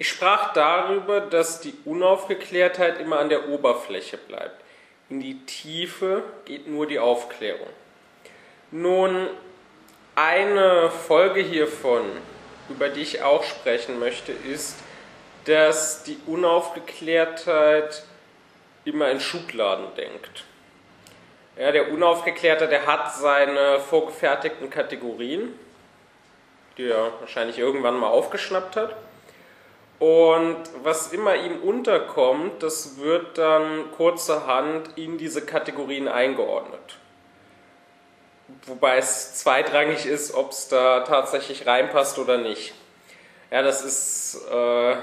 Ich sprach darüber, dass die Unaufgeklärtheit immer an der Oberfläche bleibt. In die Tiefe geht nur die Aufklärung. Nun, eine Folge hiervon, über die ich auch sprechen möchte, ist, dass die Unaufgeklärtheit immer in Schubladen denkt. Ja, der Unaufgeklärte, der hat seine vorgefertigten Kategorien, die er wahrscheinlich irgendwann mal aufgeschnappt hat. Und was immer ihm unterkommt, das wird dann kurzerhand in diese Kategorien eingeordnet. Wobei es zweitrangig ist, ob es da tatsächlich reinpasst oder nicht. Ja, das ist äh,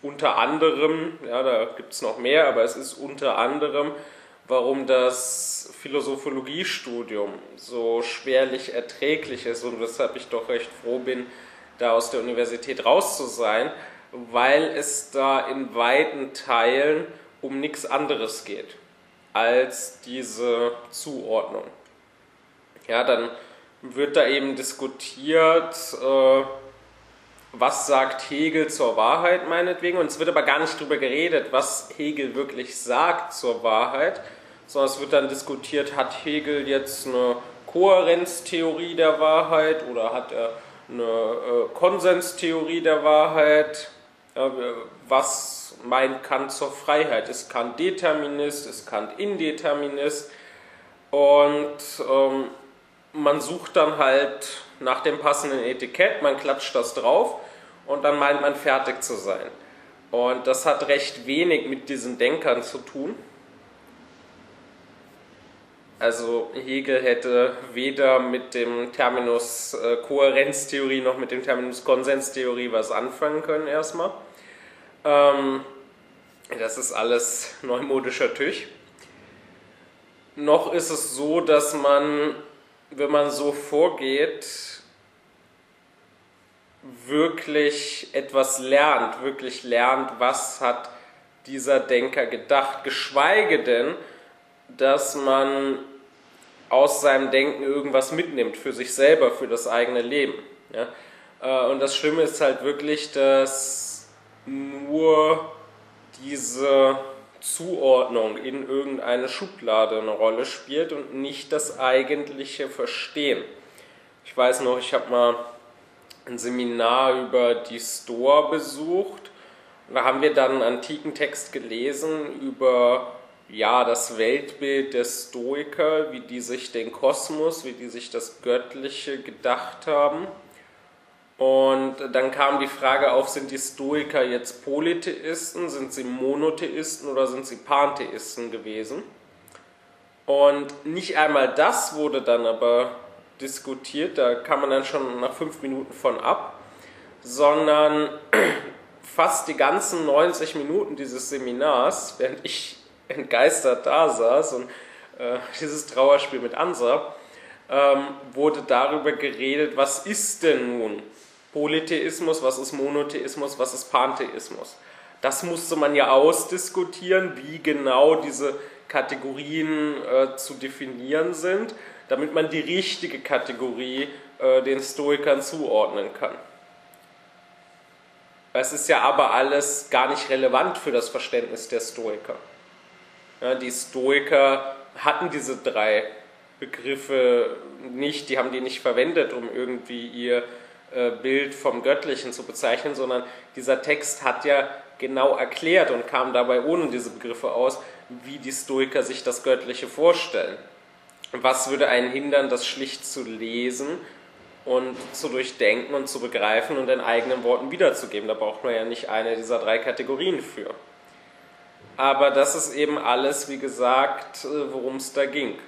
unter anderem, ja, da gibt es noch mehr, aber es ist unter anderem, warum das Philosophologiestudium so schwerlich erträglich ist und weshalb ich doch recht froh bin, da aus der Universität raus zu sein, weil es da in weiten Teilen um nichts anderes geht als diese Zuordnung. Ja, dann wird da eben diskutiert, äh, was sagt Hegel zur Wahrheit meinetwegen, und es wird aber gar nicht darüber geredet, was Hegel wirklich sagt zur Wahrheit, sondern es wird dann diskutiert, hat Hegel jetzt eine Kohärenztheorie der Wahrheit oder hat er eine äh, Konsenstheorie der Wahrheit. Was meint Kant zur Freiheit? Ist Kant Determinist? Ist Kant Indeterminist? Und ähm, man sucht dann halt nach dem passenden Etikett, man klatscht das drauf und dann meint man fertig zu sein. Und das hat recht wenig mit diesen Denkern zu tun. Also Hegel hätte weder mit dem Terminus äh, Kohärenztheorie noch mit dem Terminus Konsenstheorie was anfangen können erstmal. Ähm, das ist alles neumodischer Tüch. Noch ist es so, dass man, wenn man so vorgeht, wirklich etwas lernt, wirklich lernt, was hat dieser Denker gedacht, geschweige denn, dass man aus seinem Denken irgendwas mitnimmt für sich selber, für das eigene Leben. Ja? Äh, und das Schlimme ist halt wirklich, dass nur diese Zuordnung in irgendeine Schublade eine Rolle spielt und nicht das eigentliche Verstehen. Ich weiß noch, ich habe mal ein Seminar über die Stoa besucht. Da haben wir dann einen antiken Text gelesen über ja, das Weltbild der Stoiker, wie die sich den Kosmos, wie die sich das Göttliche gedacht haben. Und dann kam die Frage auf, sind die Stoiker jetzt Polytheisten, sind sie Monotheisten oder sind sie Pantheisten gewesen? Und nicht einmal das wurde dann aber diskutiert, da kam man dann schon nach fünf Minuten von ab, sondern fast die ganzen 90 Minuten dieses Seminars, während ich entgeistert da saß und äh, dieses Trauerspiel mit Ansa, ähm, wurde darüber geredet, was ist denn nun Polytheismus, was ist Monotheismus, was ist Pantheismus. Das musste man ja ausdiskutieren, wie genau diese Kategorien äh, zu definieren sind, damit man die richtige Kategorie äh, den Stoikern zuordnen kann. Es ist ja aber alles gar nicht relevant für das Verständnis der Stoiker. Ja, die Stoiker hatten diese drei Begriffe nicht, die haben die nicht verwendet, um irgendwie ihr äh, Bild vom Göttlichen zu bezeichnen, sondern dieser Text hat ja genau erklärt und kam dabei ohne diese Begriffe aus, wie die Stoiker sich das Göttliche vorstellen. Was würde einen hindern, das schlicht zu lesen und zu durchdenken und zu begreifen und in eigenen Worten wiederzugeben? Da braucht man ja nicht eine dieser drei Kategorien für. Aber das ist eben alles, wie gesagt, äh, worum es da ging.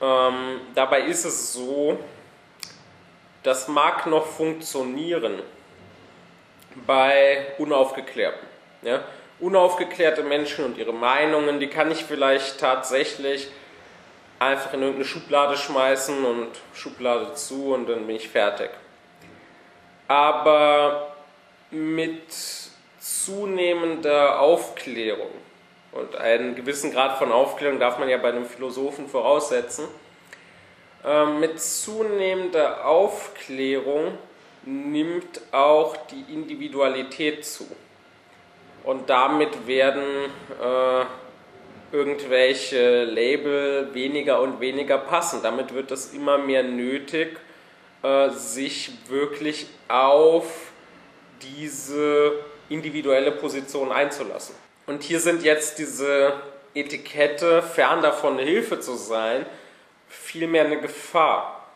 Ähm, dabei ist es so, das mag noch funktionieren bei Unaufgeklärten. Ja? Unaufgeklärte Menschen und ihre Meinungen, die kann ich vielleicht tatsächlich einfach in irgendeine Schublade schmeißen und Schublade zu und dann bin ich fertig. Aber mit zunehmender Aufklärung, und einen gewissen Grad von Aufklärung darf man ja bei einem Philosophen voraussetzen, ähm, mit zunehmender Aufklärung nimmt auch die Individualität zu. Und damit werden äh, irgendwelche Label weniger und weniger passen. Damit wird es immer mehr nötig, äh, sich wirklich auf diese individuelle Position einzulassen. Und hier sind jetzt diese Etikette, fern davon Hilfe zu sein, vielmehr eine Gefahr.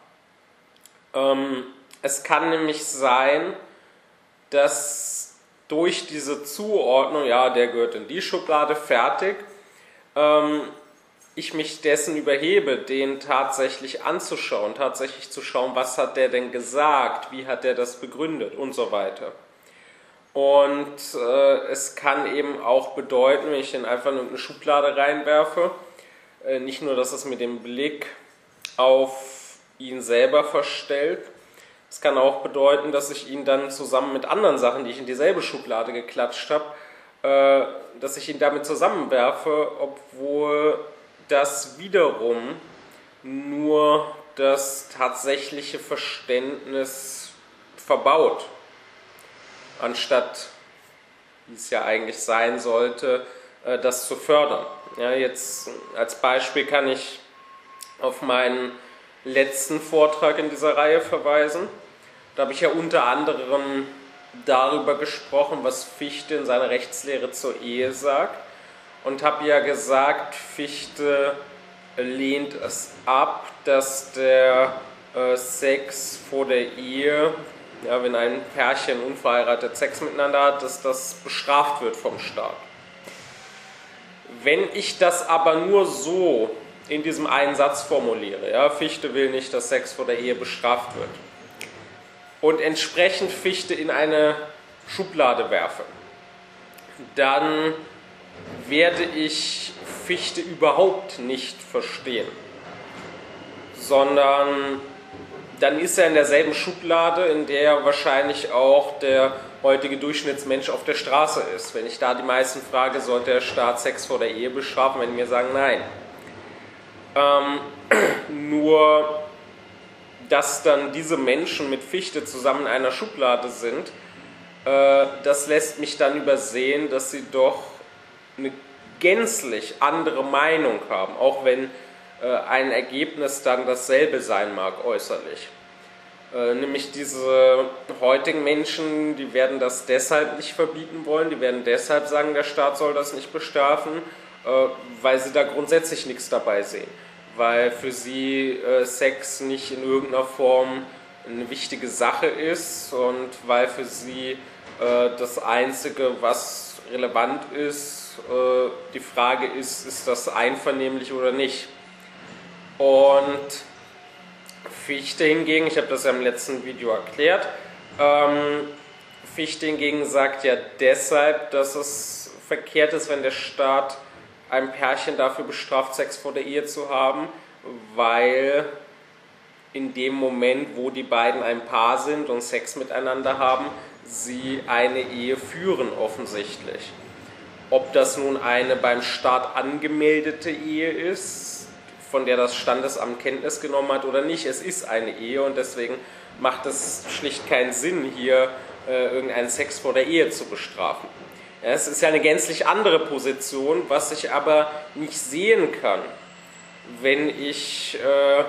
Ähm, es kann nämlich sein, dass durch diese Zuordnung, ja, der gehört in die Schublade, fertig, ähm, ich mich dessen überhebe, den tatsächlich anzuschauen, tatsächlich zu schauen, was hat der denn gesagt, wie hat der das begründet und so weiter. Und äh, es kann eben auch bedeuten, wenn ich den einfach in eine Schublade reinwerfe, äh, nicht nur, dass es mir den Blick auf ihn selber verstellt, es kann auch bedeuten, dass ich ihn dann zusammen mit anderen Sachen, die ich in dieselbe Schublade geklatscht habe, äh, dass ich ihn damit zusammenwerfe, obwohl das wiederum nur das tatsächliche Verständnis verbaut, anstatt, wie es ja eigentlich sein sollte, äh, das zu fördern. Ja, jetzt als Beispiel kann ich auf meinen letzten Vortrag in dieser Reihe verweisen. Da habe ich ja unter anderem darüber gesprochen, was Fichte in seiner Rechtslehre zur Ehe sagt und habe ja gesagt, Fichte lehnt es ab, dass der äh, Sex vor der Ehe, ja, wenn ein Pärchen unverheiratet Sex miteinander hat, dass das bestraft wird vom Staat. Wenn ich das aber nur so in diesem einen Satz formuliere, ja, Fichte will nicht, dass Sex vor der Ehe bestraft wird, und entsprechend Fichte in eine Schublade werfe, dann werde ich Fichte überhaupt nicht verstehen, sondern dann ist er in derselben Schublade, in der wahrscheinlich auch der heutige Durchschnittsmensch auf der Straße ist. Wenn ich da die meisten frage, sollte der Staat Sex vor der Ehe bestrafen, wenn die mir sagen, nein. Ähm, nur dass dann diese Menschen mit Fichte zusammen in einer Schublade sind, äh, das lässt mich dann übersehen, dass sie doch eine gänzlich andere Meinung haben, auch wenn ein Ergebnis dann dasselbe sein mag äußerlich. Äh, nämlich diese heutigen Menschen, die werden das deshalb nicht verbieten wollen, die werden deshalb sagen, der Staat soll das nicht bestrafen, weil sie da grundsätzlich nichts dabei sehen weil für sie äh, Sex nicht in irgendeiner Form eine wichtige Sache ist und weil für sie äh, das Einzige, was relevant ist, äh, die Frage ist, ist das einvernehmlich oder nicht. Und Fichte hingegen, ich habe das ja im letzten Video erklärt, ähm, Fichte hingegen sagt ja deshalb, dass es verkehrt ist, wenn der Staat ein Pärchen dafür bestraft, Sex vor der Ehe zu haben, weil in dem Moment, wo die beiden ein Paar sind und Sex miteinander haben, sie eine Ehe führen offensichtlich. Ob das nun eine beim Staat angemeldete Ehe ist, von der das Standesamt Kenntnis genommen hat oder nicht, es ist eine Ehe und deswegen macht es schlicht keinen Sinn, hier äh, irgendeinen Sex vor der Ehe zu bestrafen. Ja, es ist ja eine gänzlich andere Position, was ich aber nicht sehen kann, wenn ich äh,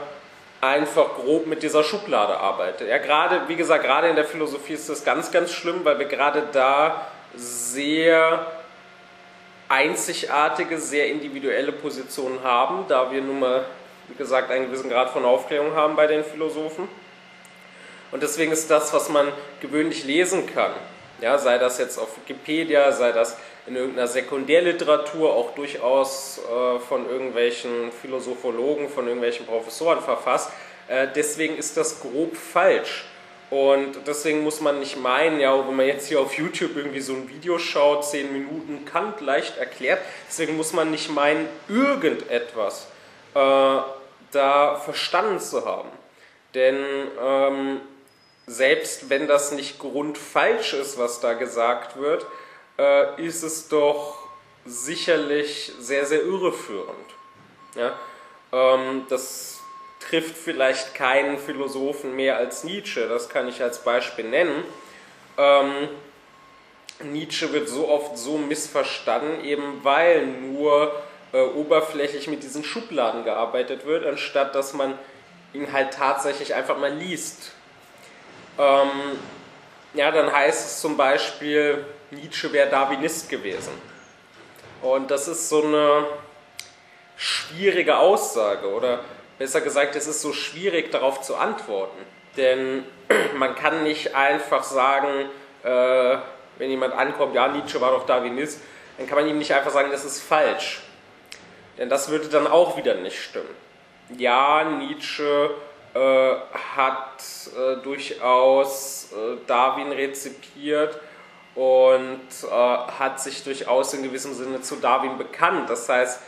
einfach grob mit dieser Schublade arbeite. Ja, gerade, wie gesagt, gerade in der Philosophie ist das ganz, ganz schlimm, weil wir gerade da sehr einzigartige, sehr individuelle Positionen haben, da wir nun mal, wie gesagt, einen gewissen Grad von Aufklärung haben bei den Philosophen. Und deswegen ist das, was man gewöhnlich lesen kann, ja, sei das jetzt auf Wikipedia, sei das in irgendeiner Sekundärliteratur, auch durchaus äh, von irgendwelchen Philosophologen, von irgendwelchen Professoren verfasst. Äh, deswegen ist das grob falsch. Und deswegen muss man nicht meinen, ja, wenn man jetzt hier auf YouTube irgendwie so ein Video schaut, 10 Minuten Kant leicht erklärt, deswegen muss man nicht meinen, irgendetwas äh, da verstanden zu haben. Denn ähm, selbst wenn das nicht grundfalsch ist, was da gesagt wird, äh, ist es doch sicherlich sehr, sehr irreführend. Ja? Ähm, das trifft vielleicht keinen Philosophen mehr als Nietzsche, das kann ich als Beispiel nennen. Ähm, Nietzsche wird so oft so missverstanden, eben weil nur äh, oberflächlich mit diesen Schubladen gearbeitet wird, anstatt dass man ihn halt tatsächlich einfach mal liest. Ähm, ja, dann heißt es zum Beispiel, Nietzsche wäre Darwinist gewesen. Und das ist so eine schwierige Aussage oder besser gesagt, es ist so schwierig darauf zu antworten. Denn man kann nicht einfach sagen, äh, wenn jemand ankommt, ja, Nietzsche war doch Darwinist, dann kann man ihm nicht einfach sagen, das ist falsch. Denn das würde dann auch wieder nicht stimmen. Ja, Nietzsche äh, hat äh, durchaus äh, Darwin rezipiert und äh, hat sich durchaus in gewissem Sinne zu Darwin bekannt. Das heißt,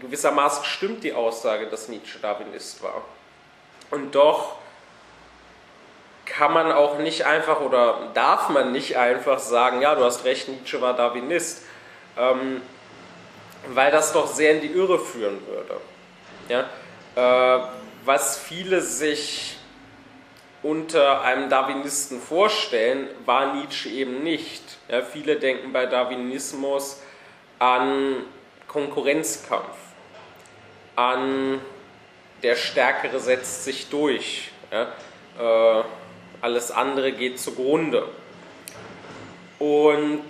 gewissermaßen stimmt die Aussage, dass Nietzsche Darwinist war. Und doch kann man auch nicht einfach oder darf man nicht einfach sagen, ja, du hast recht, Nietzsche war Darwinist, ähm, weil das doch sehr in die Irre führen würde. Ja? Äh, was viele sich unter einem Darwinisten vorstellen, war Nietzsche eben nicht. Ja, viele denken bei Darwinismus an Konkurrenzkampf, an der Stärkere setzt sich durch, ja, äh, alles andere geht zugrunde. Und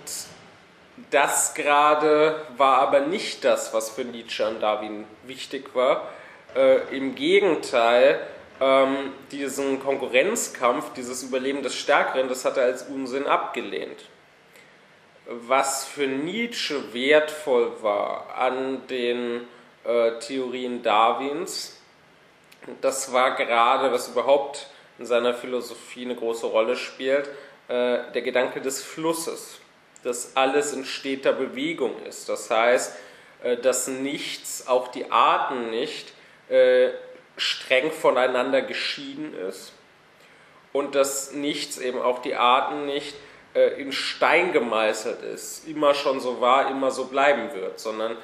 das gerade war aber nicht das, was für Nietzsche an Darwin wichtig war. Äh, Im Gegenteil, ähm, diesen Konkurrenzkampf, dieses Überleben des Stärkeren, das hat er als Unsinn abgelehnt. Was für Nietzsche wertvoll war an den äh, Theorien Darwins, das war gerade, was überhaupt in seiner Philosophie eine große Rolle spielt, äh, der Gedanke des Flusses, dass alles in steter Bewegung ist. Das heißt, äh, dass nichts, auch die Arten nicht, streng voneinander geschieden ist und dass nichts, eben auch die Arten nicht, in Stein gemeißelt ist, immer schon so war, immer so bleiben wird, sondern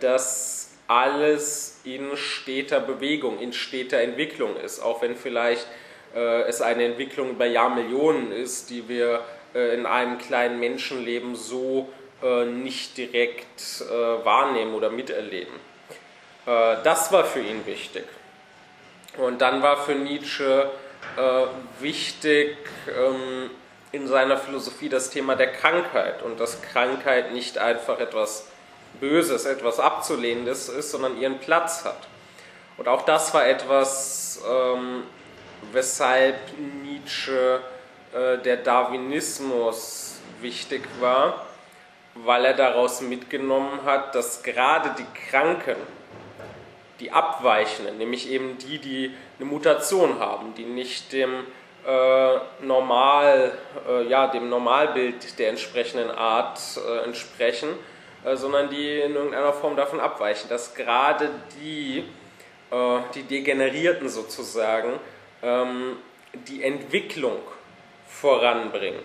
dass alles in steter Bewegung, in steter Entwicklung ist, auch wenn vielleicht äh, es eine Entwicklung über Jahrmillionen ist, die wir äh, in einem kleinen Menschenleben so äh, nicht direkt äh, wahrnehmen oder miterleben. das war für ihn wichtig. Und dann war für Nietzsche äh, wichtig ähm, in seiner Philosophie das Thema der Krankheit und dass Krankheit nicht einfach etwas Böses, etwas Abzulehnendes ist, sondern ihren Platz hat. Und auch das war etwas, ähm, weshalb Nietzsche äh, der Darwinismus wichtig war, weil er daraus mitgenommen hat, dass gerade die Kranken, die Abweichenden, nämlich eben die, die eine Mutation haben, die nicht dem äh, Normal, äh, ja, dem Normalbild der entsprechenden Art äh, entsprechen, sondern die in irgendeiner Form davon abweichen, dass gerade die, äh, die Degenerierten sozusagen, ähm, die Entwicklung voranbringen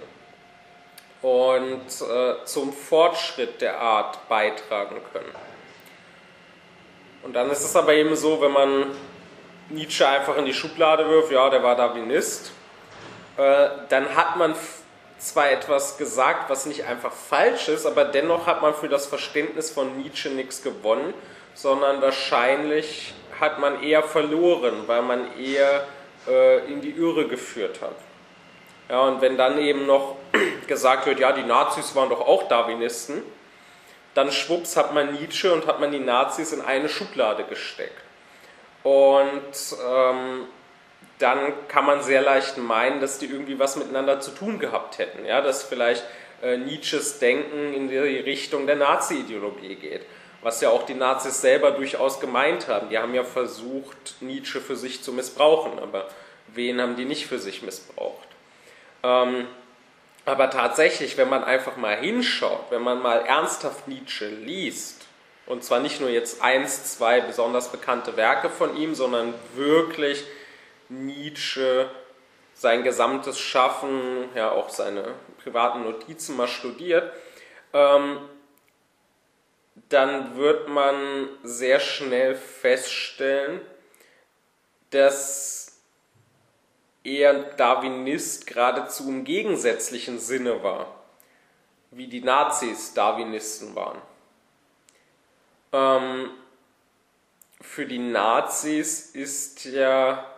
und äh, zum Fortschritt der Art beitragen können. Und dann ist es aber eben so, wenn man Nietzsche einfach in die Schublade wirft, ja, der war Darwinist, äh, dann hat man zwar etwas gesagt, was nicht einfach falsch ist, aber dennoch hat man für das Verständnis von Nietzsche nichts gewonnen, sondern wahrscheinlich hat man eher verloren, weil man eher äh, in die Irre geführt hat. Ja, und wenn dann eben noch gesagt wird, ja, die Nazis waren doch auch Darwinisten, dann schwupps hat man Nietzsche und hat man die Nazis in eine Schublade gesteckt. Und ähm, dann kann man sehr leicht meinen, dass die irgendwie was miteinander zu tun gehabt hätten. Ja? Dass vielleicht äh, Nietzsches Denken in die Richtung der Nazi-Ideologie geht. Was ja auch die Nazis selber durchaus gemeint haben. Die haben ja versucht, Nietzsche für sich zu missbrauchen, aber wen haben die nicht für sich missbraucht? Ähm, aber tatsächlich, wenn man einfach mal hinschaut, wenn man mal ernsthaft Nietzsche liest, und zwar nicht nur jetzt eins, zwei besonders bekannte Werke von ihm, sondern wirklich Nietzsche, sein gesamtes Schaffen, ja auch seine privaten Notizen mal studiert, ähm, dann wird man sehr schnell feststellen, dass er Darwinist geradezu im gegensätzlichen Sinne war, wie die Nazis Darwinisten waren. Ähm, für die Nazis ist ja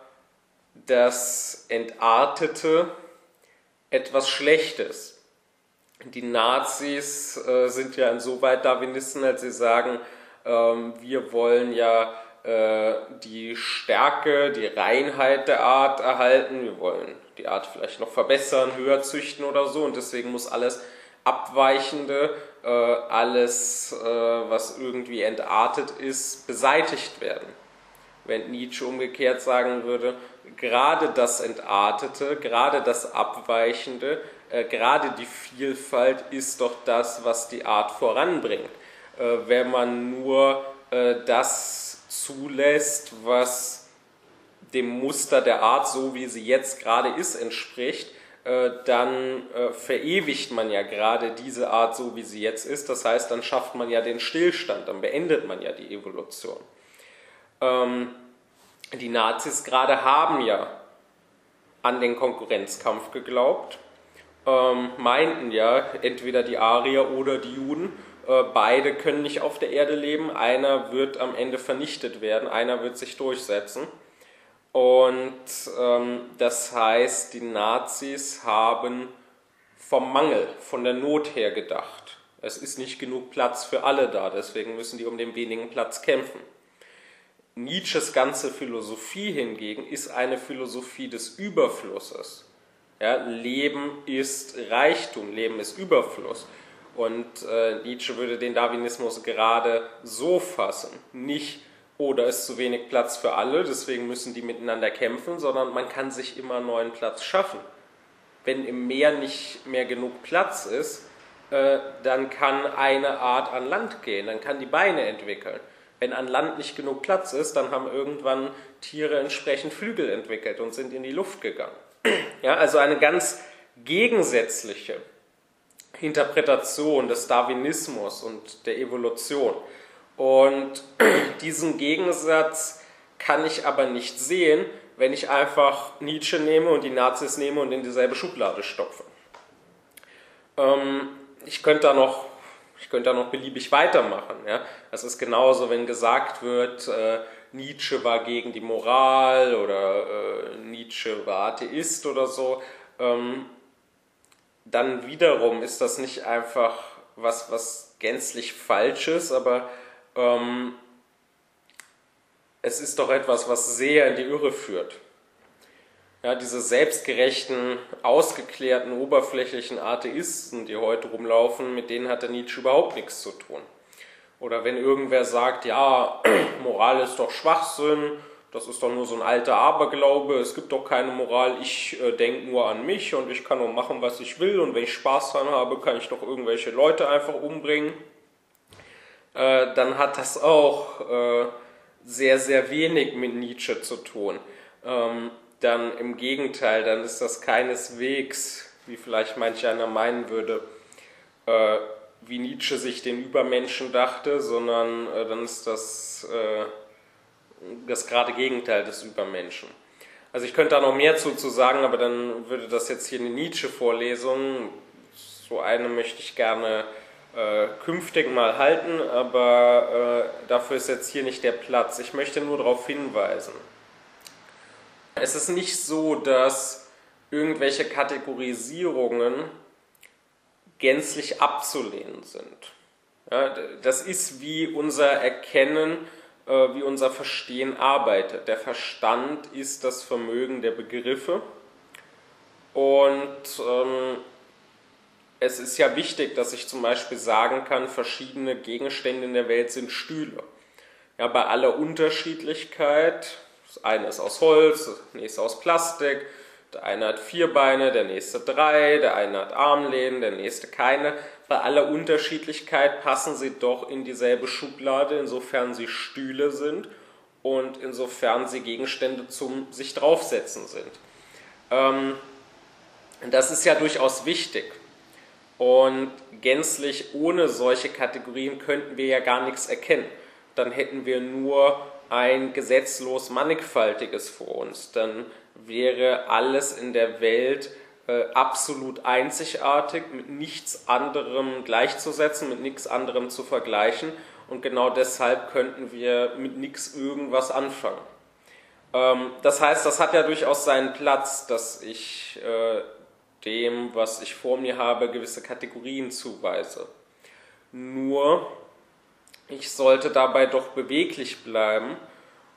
das Entartete etwas Schlechtes. Die Nazis äh, sind ja insoweit Darwinisten, als sie sagen, ähm, wir wollen ja äh, die Stärke, die Reinheit der Art erhalten, wir wollen die Art vielleicht noch verbessern, höher züchten oder so und deswegen muss alles Abweichende, äh, alles, äh, was irgendwie entartet ist, beseitigt werden. Wenn Nietzsche umgekehrt sagen würde, gerade das Entartete, gerade das Abweichende, äh, gerade die Vielfalt ist doch das, was die Art voranbringt. Äh, wenn man nur äh, das zulässt, was dem Muster der Art, so wie sie jetzt gerade ist, entspricht, äh, dann äh, verewigt man ja gerade diese Art so, wie sie jetzt ist. Das heißt, dann schafft man ja den Stillstand, dann beendet man ja die Evolution. Ähm, die Nazis gerade haben ja an den Konkurrenzkampf geglaubt, ähm, meinten ja, entweder die Arier oder die Juden, äh, beide können nicht auf der Erde leben, einer wird am Ende vernichtet werden, einer wird sich durchsetzen. Und ähm, das heißt, die Nazis haben vom Mangel, von der Not her gedacht. Es ist nicht genug Platz für alle da, deswegen müssen die um den wenigen Platz kämpfen. Nietzsches ganze Philosophie hingegen ist eine Philosophie des Überflusses. Ja, Leben ist Reichtum, Leben ist Überfluss. Und äh, Nietzsche würde den Darwinismus gerade so fassen, nicht oh, da ist zu wenig Platz für alle, deswegen müssen die miteinander kämpfen, sondern man kann sich immer neuen Platz schaffen. Wenn im Meer nicht mehr genug Platz ist, äh, dann kann eine Art an Land gehen, dann kann die Beine entwickeln. Wenn an Land nicht genug Platz ist, dann haben irgendwann Tiere entsprechend Flügel entwickelt und sind in die Luft gegangen. Ja, also eine ganz gegensätzliche Interpretation des Darwinismus und der Evolution. Und diesen Gegensatz kann ich aber nicht sehen, wenn ich einfach Nietzsche nehme und die Nazis nehme und in dieselbe Schublade stopfe. Ähm, ich könnte da noch, ich könnte da noch beliebig weitermachen. Ja? Das ist genauso, wenn gesagt wird, äh, Nietzsche war gegen die Moral oder äh, Nietzsche war Atheist oder so. Ähm, dann wiederum ist das nicht einfach was, was gänzlich Falsches, aber ähm, es ist doch etwas, was sehr in die Irre führt. Ja, diese selbstgerechten, ausgeklärten, oberflächlichen Atheisten, die heute rumlaufen, mit denen hat der Nietzsche überhaupt nichts zu tun. Oder wenn irgendwer sagt, ja, Moral ist doch Schwachsinn, das ist doch nur so ein alter Aberglaube, es gibt doch keine Moral, ich äh, denke nur an mich und ich kann nur machen, was ich will und wenn ich Spaß dran habe, kann ich doch irgendwelche Leute einfach umbringen. Äh, dann hat das auch äh, sehr, sehr wenig mit Nietzsche zu tun. Ähm, dann im Gegenteil, dann ist das keineswegs, wie vielleicht manch einer meinen würde, äh, wie Nietzsche sich den Übermenschen dachte, sondern äh, dann ist das äh, das gerade Gegenteil des Übermenschen. Also ich könnte da noch mehr zu, zu sagen, aber dann würde das jetzt hier eine Nietzsche-Vorlesung, so eine möchte ich gerne äh, künftig mal halten, aber äh, dafür ist jetzt hier nicht der Platz. Ich möchte nur darauf hinweisen. Es ist nicht so, dass irgendwelche Kategorisierungen gänzlich abzulehnen sind. Ja, das ist wie unser Erkennen, äh, wie unser Verstehen arbeitet. Der Verstand ist das Vermögen der Begriffe und ähm, es ist ja wichtig, dass ich zum Beispiel sagen kann, verschiedene Gegenstände in der Welt sind Stühle. Ja, bei aller Unterschiedlichkeit, das eine ist aus Holz, das nächste aus Plastik, der eine hat vier Beine, der nächste drei, der eine hat Armlehnen, der nächste keine. Bei aller Unterschiedlichkeit passen sie doch in dieselbe Schublade, insofern sie Stühle sind und insofern sie Gegenstände zum sich draufsetzen sind. Ähm, das ist ja durchaus wichtig. Und gänzlich ohne solche Kategorien könnten wir ja gar nichts erkennen. Dann hätten wir nur ein gesetzlos mannigfaltiges vor uns, dann wäre alles in der Welt äh, absolut einzigartig, mit nichts anderem gleichzusetzen, mit nichts anderem zu vergleichen und genau deshalb könnten wir mit nichts irgendwas anfangen. Ähm, das heißt, das hat ja durchaus seinen Platz, dass ich äh, dem, was ich vor mir habe, gewisse Kategorien zuweise. Nur, ich sollte dabei doch beweglich bleiben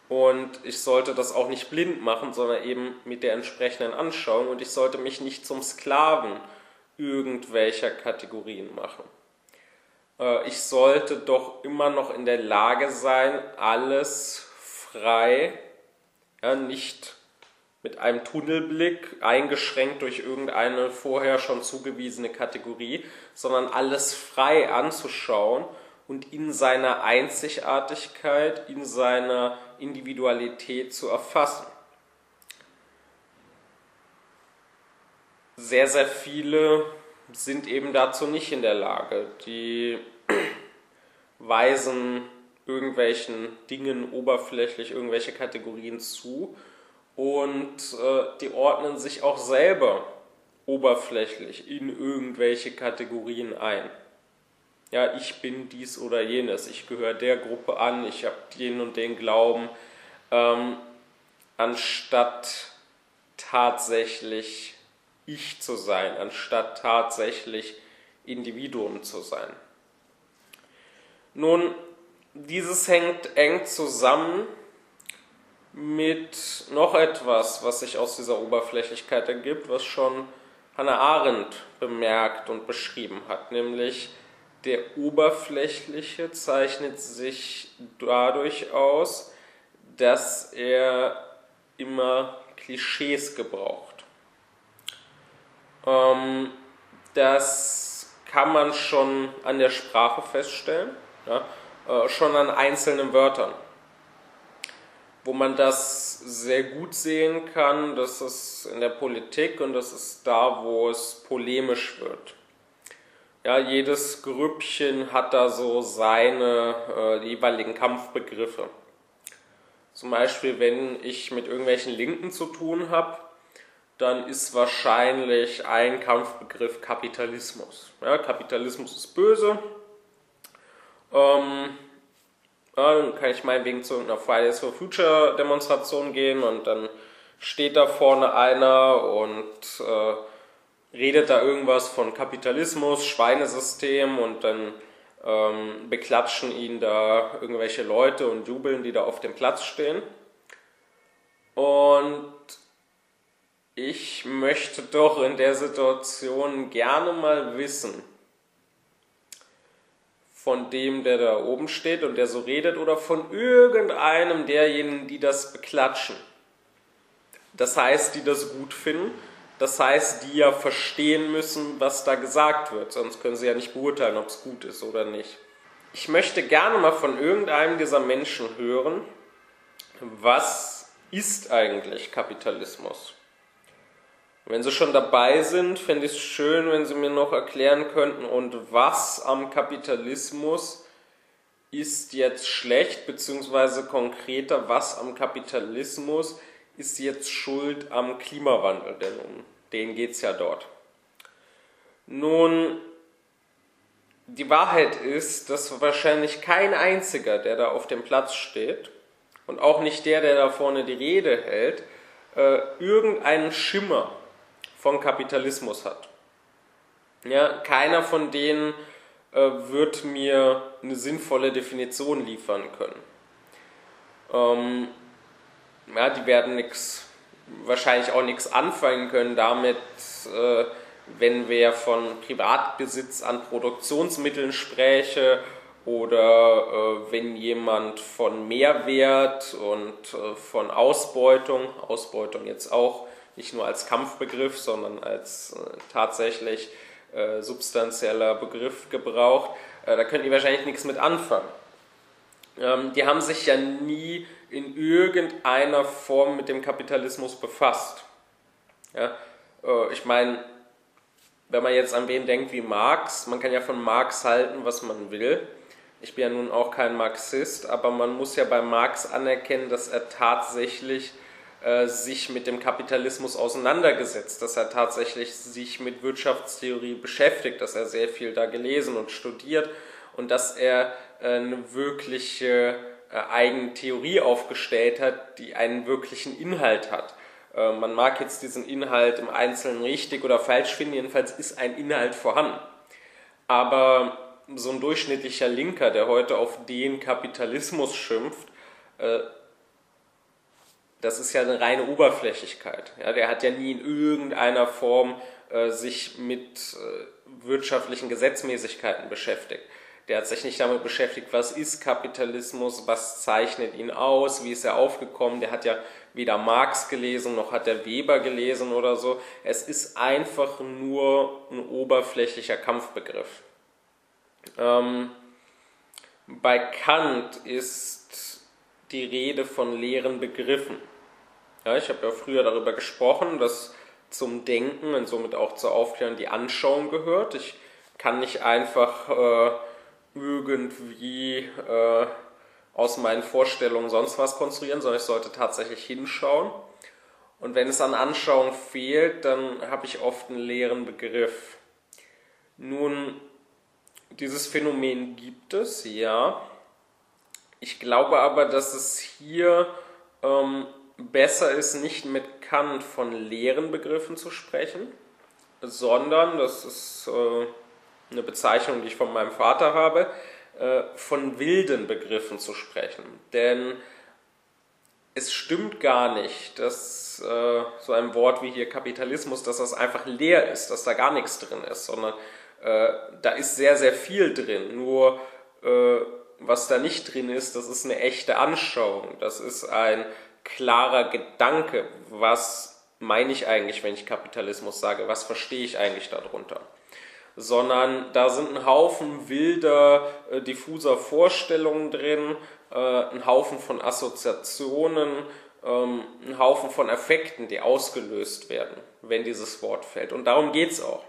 und ich sollte das auch nicht blind machen, sondern eben mit der entsprechenden Anschauung und ich sollte mich nicht zum Sklaven irgendwelcher Kategorien machen. Äh, ich sollte doch immer noch in der Lage sein, alles frei, ja, nicht mit einem Tunnelblick eingeschränkt durch irgendeine vorher schon zugewiesene Kategorie, sondern alles frei anzuschauen und in seiner Einzigartigkeit, in seiner Individualität zu erfassen. Sehr, sehr viele sind eben dazu nicht in der Lage. Die weisen irgendwelchen Dingen oberflächlich irgendwelche Kategorien zu und äh, die ordnen sich auch selber oberflächlich in irgendwelche Kategorien ein ja, ich bin dies oder jenes, ich gehöre der Gruppe an, ich habe den und den Glauben, ähm, anstatt tatsächlich ich zu sein, anstatt tatsächlich Individuum zu sein. Nun, dieses hängt eng zusammen mit noch etwas, was sich aus dieser Oberflächlichkeit ergibt, was schon Hannah Arendt bemerkt und beschrieben hat, nämlich der oberflächliche zeichnet sich dadurch aus, dass er immer Klischees gebraucht. Ähm, das kann man schon an der Sprache feststellen, ja, äh, schon an einzelnen Wörtern. Wo man das sehr gut sehen kann, das ist in der Politik und das ist da, wo es polemisch wird. Ja, jedes Grüppchen hat da so seine äh, jeweiligen Kampfbegriffe. Zum Beispiel, wenn ich mit irgendwelchen Linken zu tun habe, dann ist wahrscheinlich ein Kampfbegriff Kapitalismus. Ja, Kapitalismus ist böse. Ähm, dann kann ich meinetwegen zu einer Fridays for Future Demonstration gehen und dann steht da vorne einer und äh, redet da irgendwas von Kapitalismus, Schweinesystem und dann ähm, beklatschen ihn da irgendwelche Leute und jubeln, die da auf dem Platz stehen. Und ich möchte doch in der Situation gerne mal wissen, von dem, der da oben steht und der so redet, oder von irgendeinem derjenigen, die das beklatschen. Das heißt, die das gut finden das heißt, die ja verstehen müssen, was da gesagt wird, sonst können sie ja nicht beurteilen, ob es gut ist oder nicht. Ich möchte gerne mal von irgendeinem dieser Menschen hören, was ist eigentlich Kapitalismus? wenn Sie schon dabei sind, fände ich es schön, wenn Sie mir noch erklären könnten, und was am Kapitalismus ist jetzt schlecht, beziehungsweise konkreter, was am Kapitalismus ist jetzt schuld am Klimawandel, denn um den geht es ja dort. Nun, die Wahrheit ist, dass wahrscheinlich kein einziger, der da auf dem Platz steht, und auch nicht der, der da vorne die Rede hält, äh, irgendeinen Schimmer von Kapitalismus hat. Ja, keiner von denen äh, wird mir eine sinnvolle Definition liefern können. Ähm, ja, die werden nichts, wahrscheinlich auch nichts anfangen können damit, äh, wenn wir von Privatbesitz an Produktionsmitteln spreche oder äh, wenn jemand von Mehrwert und äh, von Ausbeutung, Ausbeutung jetzt auch nicht nur als Kampfbegriff, sondern als äh, tatsächlich äh, substanzieller Begriff gebraucht, äh, da können die wahrscheinlich nichts mit anfangen. Ähm, die haben sich ja nie in irgendeiner Form mit dem Kapitalismus befasst. Ja, äh, ich meine, wenn man jetzt an wen denkt wie Marx, man kann ja von Marx halten, was man will. Ich bin ja nun auch kein Marxist, aber man muss ja bei Marx anerkennen, dass er tatsächlich äh, sich mit dem Kapitalismus auseinandergesetzt, dass er tatsächlich sich mit Wirtschaftstheorie beschäftigt, dass er sehr viel da gelesen und studiert und dass er äh, eine wirkliche äh, eigene Theorie aufgestellt hat, die einen wirklichen Inhalt hat. Äh, man mag jetzt diesen Inhalt im Einzelnen richtig oder falsch finden, jedenfalls ist ein Inhalt vorhanden. Aber so ein durchschnittlicher Linker, der heute auf den Kapitalismus schimpft, das ist ja eine reine Oberflächlichkeit. Der hat ja nie in irgendeiner Form sich mit wirtschaftlichen Gesetzmäßigkeiten beschäftigt. Der hat sich nicht damit beschäftigt, was ist Kapitalismus, was zeichnet ihn aus, wie ist er aufgekommen. Der hat ja weder Marx gelesen noch hat er Weber gelesen oder so. Es ist einfach nur ein oberflächlicher Kampfbegriff. Ähm, bei Kant ist die Rede von leeren Begriffen. Ja, ich habe ja früher darüber gesprochen, dass zum Denken und somit auch zur Aufklärung die Anschauung gehört. Ich kann nicht einfach äh, irgendwie äh, aus meinen Vorstellungen sonst was konstruieren, sondern ich sollte tatsächlich hinschauen. Und wenn es an Anschauung fehlt, dann habe ich oft einen leeren Begriff. Nun, dieses Phänomen gibt es, ja. Ich glaube aber, dass es hier ähm, besser ist, nicht mit Kant von leeren Begriffen zu sprechen, sondern, das ist äh, eine Bezeichnung, die ich von meinem Vater habe, äh, von wilden Begriffen zu sprechen. Denn es stimmt gar nicht, dass äh, so ein Wort wie hier Kapitalismus, dass das einfach leer ist, dass da gar nichts drin ist, sondern äh, da ist sehr, sehr viel drin. Nur was da nicht drin ist, das ist eine echte Anschauung, das ist ein klarer Gedanke, was meine ich eigentlich, wenn ich Kapitalismus sage, was verstehe ich eigentlich darunter sondern da sind ein Haufen wilder, äh, diffuser Vorstellungen drin, äh, ein Haufen von Assoziationen, ähm, ein Haufen von Effekten, die ausgelöst werden, wenn dieses Wort fällt. Und darum geht es auch.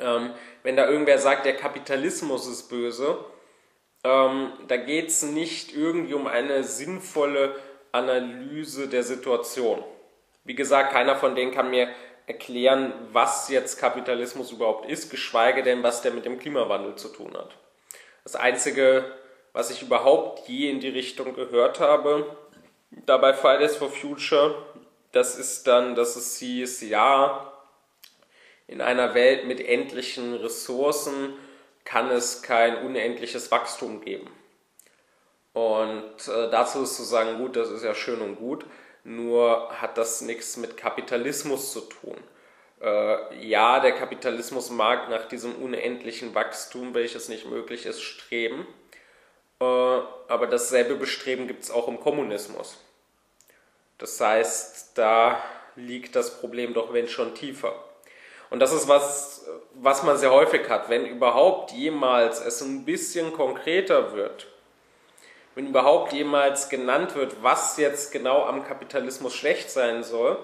Ähm, wenn da irgendwer sagt, der Kapitalismus ist böse, ähm, da geht es nicht irgendwie um eine sinnvolle Analyse der Situation. Wie gesagt, keiner von denen kann mir erklären, was jetzt Kapitalismus überhaupt ist, geschweige denn, was der mit dem Klimawandel zu tun hat. Das Einzige, was ich überhaupt je in die Richtung gehört habe, dabei Fridays for Future, das ist dann, dass es hieß, ja, in einer Welt mit endlichen Ressourcen kann es kein unendliches Wachstum geben. Und äh, dazu ist zu sagen, gut, das ist ja schön und gut, nur hat das nichts mit Kapitalismus zu tun. Äh, ja, der Kapitalismus mag nach diesem unendlichen Wachstum, welches nicht möglich ist, streben, äh, aber dasselbe Bestreben gibt es auch im Kommunismus. Das heißt, da liegt das Problem doch, wenn schon tiefer. Und das ist was, was man sehr häufig hat. Wenn überhaupt jemals es ein bisschen konkreter wird, wenn überhaupt jemals genannt wird, was jetzt genau am Kapitalismus schlecht sein soll,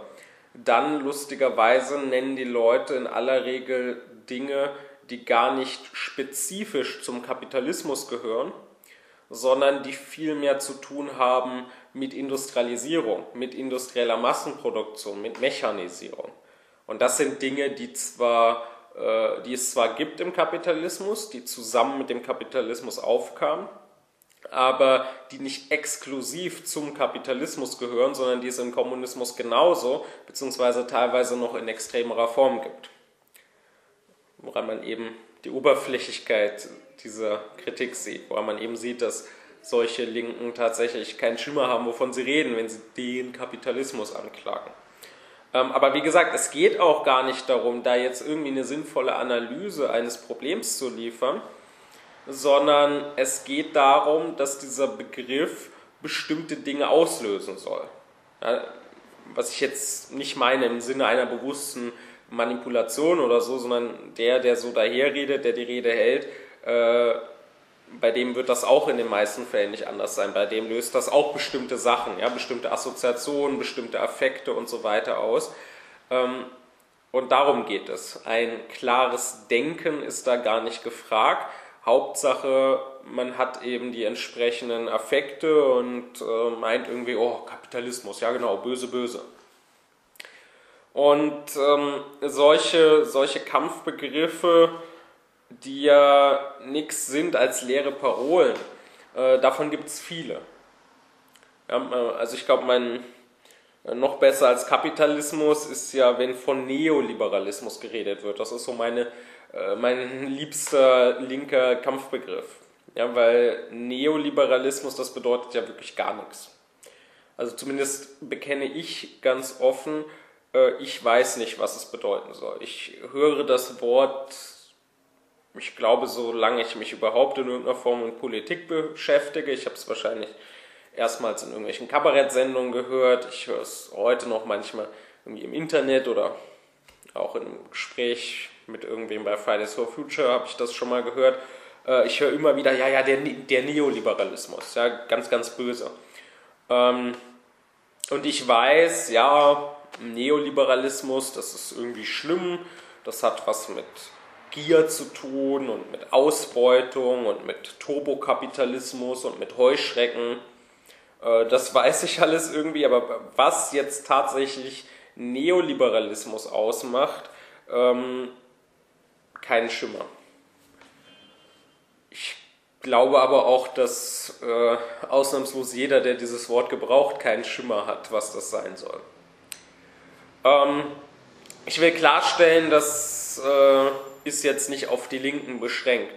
dann lustigerweise nennen die Leute in aller Regel Dinge, die gar nicht spezifisch zum Kapitalismus gehören, sondern die viel mehr zu tun haben mit Industrialisierung, mit industrieller Massenproduktion, mit Mechanisierung. Und das sind Dinge, die zwar äh, die es zwar gibt im Kapitalismus, die zusammen mit dem Kapitalismus aufkamen, aber die nicht exklusiv zum Kapitalismus gehören, sondern die es im Kommunismus genauso, beziehungsweise teilweise noch in extremerer Form gibt. Woran man eben die Oberflächlichkeit dieser Kritik sieht, woran man eben sieht, dass solche Linken tatsächlich keinen Schimmer haben, wovon sie reden, wenn sie den Kapitalismus anklagen. Ähm, aber wie gesagt, es geht auch gar nicht darum, da jetzt irgendwie eine sinnvolle Analyse eines Problems zu liefern, sondern es geht darum, dass dieser Begriff bestimmte Dinge auslösen soll. Ja, was ich jetzt nicht meine im Sinne einer bewussten Manipulation oder so, sondern der, der so daherredet, der die Rede hält, äh, bei dem wird das auch in den meisten Fällen nicht anders sein. Bei dem löst das auch bestimmte Sachen, ja, bestimmte Assoziationen, bestimmte Affekte und so weiter aus. Ähm, und darum geht es. Ein klares Denken ist da gar nicht gefragt, Hauptsache, man hat eben die entsprechenden Affekte und äh, meint irgendwie, oh, Kapitalismus, ja genau, böse, böse. Und ähm, solche, solche Kampfbegriffe, die ja nichts sind als leere Parolen, äh, davon gibt es viele. Ja, äh, also ich glaube, mein äh, noch besser als Kapitalismus ist ja, wenn von Neoliberalismus geredet wird. Das ist so meine, äh, mein liebster linker Kampfbegriff. Ja, weil Neoliberalismus, das bedeutet ja wirklich gar nichts. Also zumindest bekenne ich ganz offen, ich weiß nicht, was es bedeuten soll. Ich höre das Wort ich glaube, solange ich mich überhaupt in irgendeiner Form mit Politik beschäftige, ich habe es wahrscheinlich erstmals in irgendwelchen Kabarettsendungen gehört, ich höre es heute noch manchmal irgendwie im Internet oder auch in einem Gespräch mit irgendwem bei Fridays for Future habe ich das schon mal gehört. Äh, ich höre immer wieder, ja, ja, der, der Neoliberalismus, ja, ganz, ganz böse. Ähm, und ich weiß, ja, Neoliberalismus, das ist irgendwie schlimm, das hat was mit Gier zu tun und mit Ausbeutung und mit Turbokapitalismus und mit Heuschrecken. Äh, das weiß ich alles irgendwie, aber was jetzt tatsächlich Neoliberalismus ausmacht, ähm, kein Schimmer. Ich glaube aber auch, dass äh, ausnahmslos jeder, der dieses Wort gebraucht, keinen Schimmer hat, was das sein soll. Ähm, ich will klarstellen, dass äh, ist jetzt nicht auf die Linken beschränkt,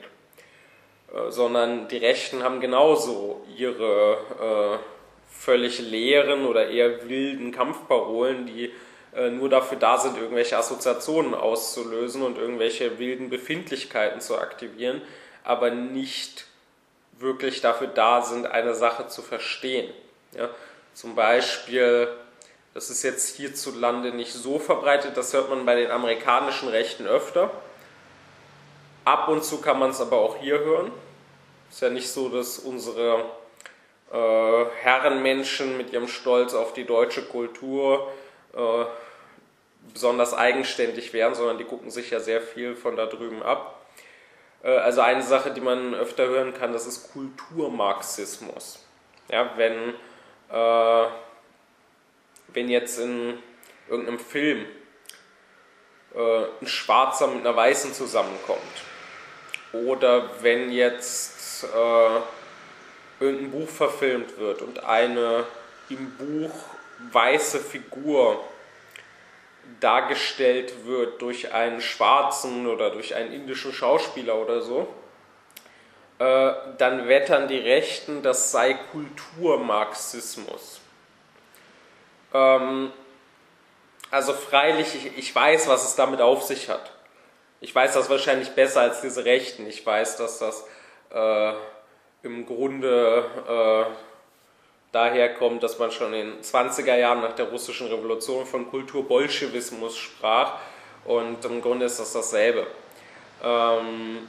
äh, sondern die Rechten haben genauso ihre äh, völlig leeren oder eher wilden Kampfparolen, die nur dafür da sind, irgendwelche Assoziationen auszulösen und irgendwelche wilden Befindlichkeiten zu aktivieren, aber nicht wirklich dafür da sind, eine Sache zu verstehen. Ja? Zum Beispiel, das ist jetzt hierzulande nicht so verbreitet, das hört man bei den amerikanischen Rechten öfter Ab und zu kann man es aber auch hier hören. Ist ja nicht so, dass unsere äh, Herrenmenschen mit ihrem Stolz auf die deutsche Kultur äh, besonders eigenständig wären, sondern die gucken sich ja sehr viel von da drüben ab. Äh, also eine Sache, die man öfter hören kann, das ist Kulturmarxismus. Ja, wenn, äh, wenn jetzt in irgendeinem Film äh, ein Schwarzer mit einer Weißen zusammenkommt oder wenn jetzt äh, irgendein Buch verfilmt wird und eine im Buch weiße Figur dargestellt wird durch einen schwarzen oder durch einen indischen Schauspieler oder so, äh, dann wettern die Rechten, das sei Kulturmarxismus. Ähm, also freilich, ich, ich weiß, was es damit auf sich hat. Ich weiß das wahrscheinlich besser als diese Rechten. Ich weiß, dass das äh, im Grunde äh, daher kommt, dass man schon in den 20er Jahren nach der russischen Revolution von Kulturbolschewismus sprach. Und im Grunde ist das dasselbe. Ähm,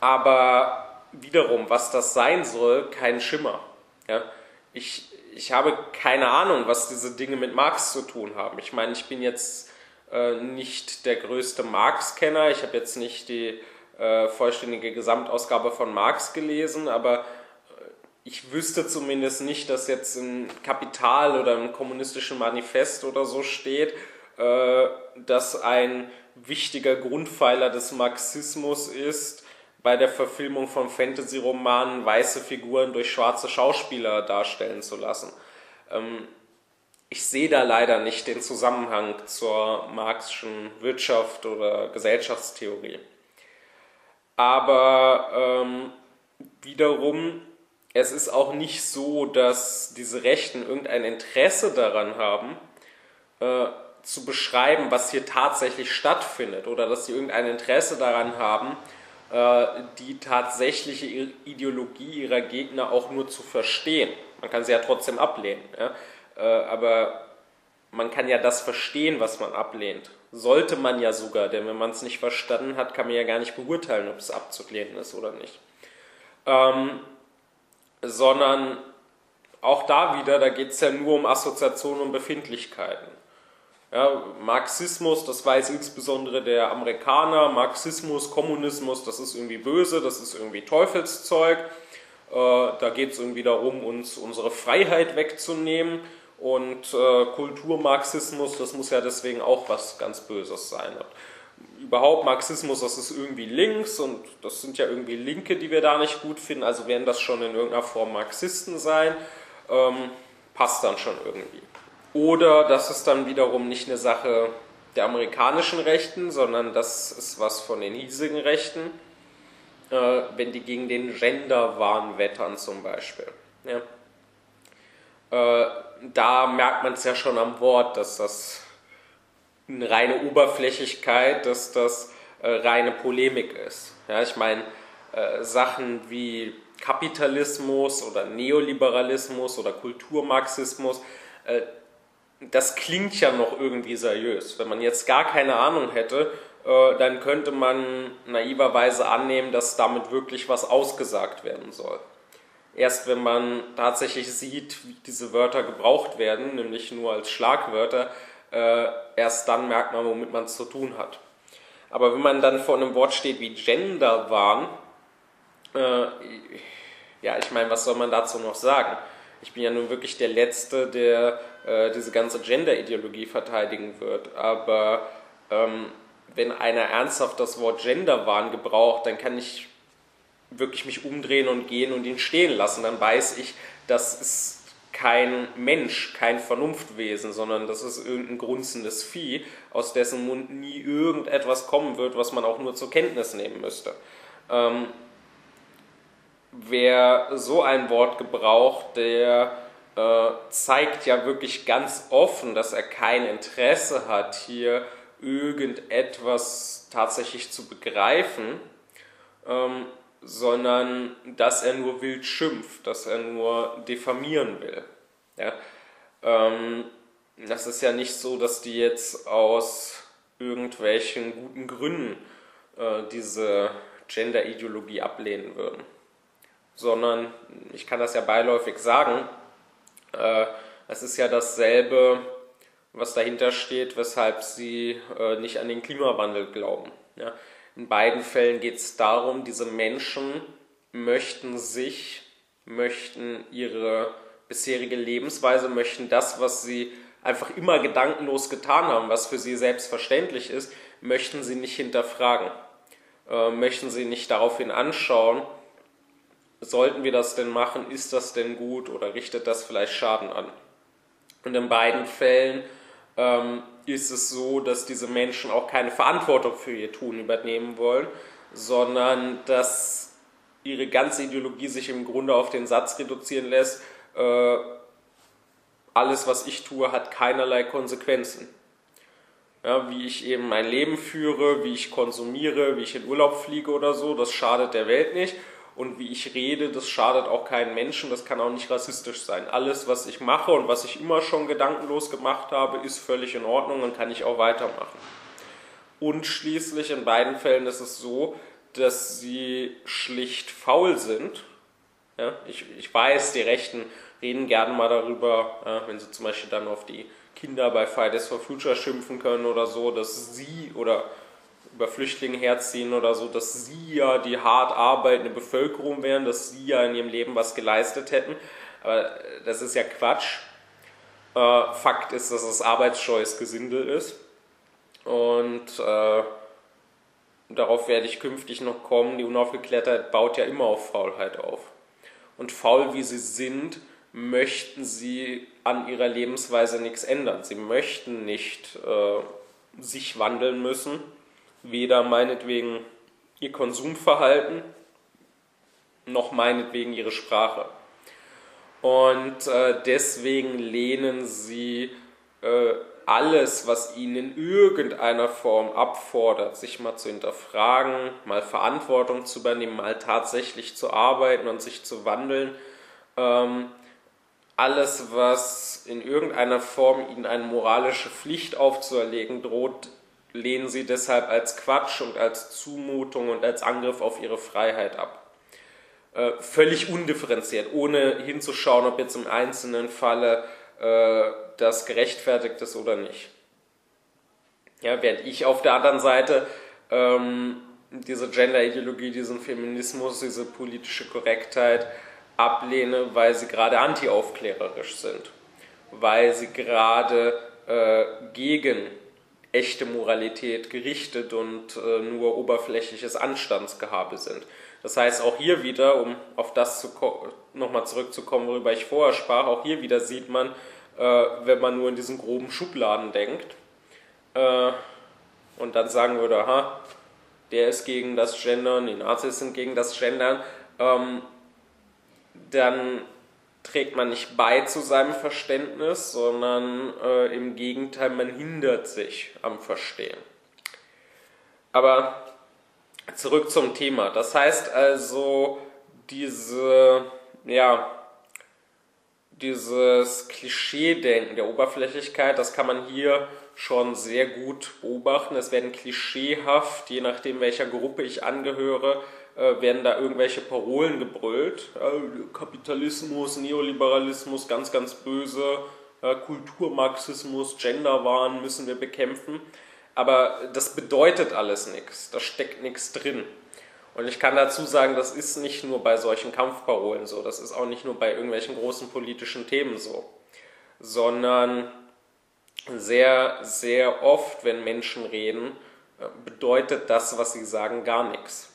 aber wiederum, was das sein soll, kein Schimmer. Ja? Ich, ich habe keine Ahnung, was diese Dinge mit Marx zu tun haben. Ich meine, ich bin jetzt äh, nicht der größte Marx-Kenner. Ich habe jetzt nicht die äh, vollständige Gesamtausgabe von Marx gelesen, aber ich wüsste zumindest nicht, dass jetzt im Kapital oder im kommunistischen Manifest oder so steht, äh, dass ein wichtiger Grundpfeiler des Marxismus ist, bei der Verfilmung von Fantasy-Romanen weiße Figuren durch schwarze Schauspieler darstellen zu lassen. Ähm, ich sehe da leider nicht den Zusammenhang zur marxischen Wirtschaft oder Gesellschaftstheorie. Aber ähm, wiederum, es ist auch nicht so, dass diese Rechten irgendein Interesse daran haben, äh, zu beschreiben, was hier tatsächlich stattfindet oder dass sie irgendein Interesse daran haben, äh, die tatsächliche Ideologie ihrer Gegner auch nur zu verstehen. Man kann sie ja trotzdem ablehnen. Ja? Äh, aber man kann ja das verstehen, was man ablehnt. Sollte man ja sogar, denn wenn man es nicht verstanden hat, kann man ja gar nicht beurteilen, ob es abzulehnen ist oder nicht. Ähm, sondern auch da wieder, da geht es ja nur um Assoziationen und Befindlichkeiten. Ja, Marxismus, das weiß insbesondere der Amerikaner, Marxismus, Kommunismus, das ist irgendwie böse, das ist irgendwie Teufelszeug. Äh, da geht es irgendwie darum, uns unsere Freiheit wegzunehmen. Und äh, Kulturmarxismus, das muss ja deswegen auch was ganz Böses sein. Überhaupt Marxismus, das ist irgendwie links und das sind ja irgendwie Linke, die wir da nicht gut finden. Also werden das schon in irgendeiner Form Marxisten sein. Ähm, passt dann schon irgendwie. Oder das ist dann wiederum nicht eine Sache der amerikanischen Rechten, sondern das ist was von den hiesigen Rechten, äh, wenn die gegen den Genderwahn wettern zum Beispiel. Ja. Äh, da merkt man es ja schon am Wort, dass das eine reine Oberflächlichkeit, dass das äh, reine Polemik ist. Ja, ich meine, äh, Sachen wie Kapitalismus oder Neoliberalismus oder Kulturmarxismus, äh, das klingt ja noch irgendwie seriös. Wenn man jetzt gar keine Ahnung hätte, äh, dann könnte man naiverweise annehmen, dass damit wirklich was ausgesagt werden soll. Erst wenn man tatsächlich sieht, wie diese Wörter gebraucht werden, nämlich nur als Schlagwörter, äh, erst dann merkt man, womit man es zu tun hat. Aber wenn man dann vor einem Wort steht wie Genderwahn, äh, ja, ich meine, was soll man dazu noch sagen? Ich bin ja nun wirklich der Letzte, der äh, diese ganze Gender-Ideologie verteidigen wird. Aber ähm, wenn einer ernsthaft das Wort Genderwahn gebraucht, dann kann ich wirklich mich umdrehen und gehen und ihn stehen lassen. Dann weiß ich, das ist kein Mensch, kein Vernunftwesen, sondern das ist irgendein grunzendes Vieh, aus dessen Mund nie irgendetwas kommen wird, was man auch nur zur Kenntnis nehmen müsste. Ähm, wer so ein Wort gebraucht, der äh, zeigt ja wirklich ganz offen, dass er kein Interesse hat, hier irgendetwas tatsächlich zu begreifen, ähm, sondern dass er nur wild schimpft, dass er nur diffamieren will. Ja? Ähm, das ist ja nicht so, dass die jetzt aus irgendwelchen guten Gründen äh, diese Gender-Ideologie ablehnen würden, sondern ich kann das ja beiläufig sagen, äh, es ist ja dasselbe, was dahinter steht, weshalb sie äh, nicht an den Klimawandel glauben. Ja? In beiden Fällen geht es darum, diese Menschen möchten sich, möchten ihre bisherige Lebensweise, möchten das, was sie einfach immer gedankenlos getan haben, was für sie selbstverständlich ist, möchten sie nicht hinterfragen, äh, möchten sie nicht daraufhin anschauen, sollten wir das denn machen, ist das denn gut oder richtet das vielleicht Schaden an. Und in beiden Fällen ähm, ist es so, dass diese Menschen auch keine Verantwortung für ihr Tun übernehmen wollen, sondern dass ihre ganze Ideologie sich im Grunde auf den Satz reduzieren lässt, äh, alles, was ich tue, hat keinerlei Konsequenzen. Ja, wie ich eben mein Leben führe, wie ich konsumiere, wie ich in Urlaub fliege oder so, das schadet der Welt nicht und wie ich rede, das schadet auch keinen Menschen, das kann auch nicht rassistisch sein. Alles, was ich mache und was ich immer schon gedankenlos gemacht habe, ist völlig in Ordnung und kann ich auch weitermachen. Und schließlich in beiden Fällen ist es so, dass sie schlicht faul sind. Ja, ich, ich weiß, die Rechten reden gerne mal darüber, ja, wenn sie zum Beispiel dann auf die Kinder bei Fridays for Future schimpfen können oder so, dass sie oder über Flüchtlinge herziehen oder so, dass sie ja die hart arbeitende Bevölkerung wären, dass sie ja in ihrem Leben was geleistet hätten. Aber das ist ja Quatsch. Äh, Fakt ist, dass es arbeitsscheues Gesindel ist. Und äh, darauf werde ich künftig noch kommen. Die Unaufgeklärtheit baut ja immer auf Faulheit auf. Und faul wie sie sind, möchten sie an ihrer Lebensweise nichts ändern. Sie möchten nicht äh, sich wandeln müssen weder meinetwegen ihr Konsumverhalten noch meinetwegen ihre Sprache. Und äh, deswegen lehnen sie äh, alles, was ihnen in irgendeiner Form abfordert, sich mal zu hinterfragen, mal Verantwortung zu übernehmen, mal tatsächlich zu arbeiten und sich zu wandeln. Ähm, alles, was in irgendeiner Form ihnen eine moralische Pflicht aufzuerlegen droht, lehnen sie deshalb als Quatsch und als Zumutung und als Angriff auf ihre Freiheit ab. Äh, völlig undifferenziert, ohne hinzuschauen, ob jetzt im einzelnen Falle äh, das gerechtfertigt ist oder nicht. Ja, während ich auf der anderen Seite ähm, diese Gender-Ideologie, diesen Feminismus, diese politische Korrektheit ablehne, weil sie gerade antiaufklärerisch sind, weil sie gerade äh, gegen echte Moralität gerichtet und äh, nur oberflächliches Anstandsgehabe sind. Das heißt, auch hier wieder, um auf das nochmal zurückzukommen, worüber ich vorher sprach, auch hier wieder sieht man, äh, wenn man nur in diesen groben Schubladen denkt äh, und dann sagen würde, aha, der ist gegen das Gendern, die Nazis sind gegen das Gendern, ähm, dann trägt man nicht bei zu seinem Verständnis, sondern äh, im Gegenteil, man hindert sich am Verstehen. Aber zurück zum Thema. Das heißt also, diese, ja, dieses Klischeedenken der Oberflächlichkeit, das kann man hier schon sehr gut beobachten. Es werden klischeehaft, je nachdem welcher Gruppe ich angehöre, äh, werden da irgendwelche Parolen gebrüllt. Kapitalismus, Neoliberalismus, ganz, ganz böse, Kulturmarxismus, Genderwahn müssen wir bekämpfen. Aber das bedeutet alles nichts, da steckt nichts drin. Und ich kann dazu sagen, das ist nicht nur bei solchen Kampfparolen so, das ist auch nicht nur bei irgendwelchen großen politischen Themen so, sondern sehr, sehr oft, wenn Menschen reden, bedeutet das, was sie sagen, gar nichts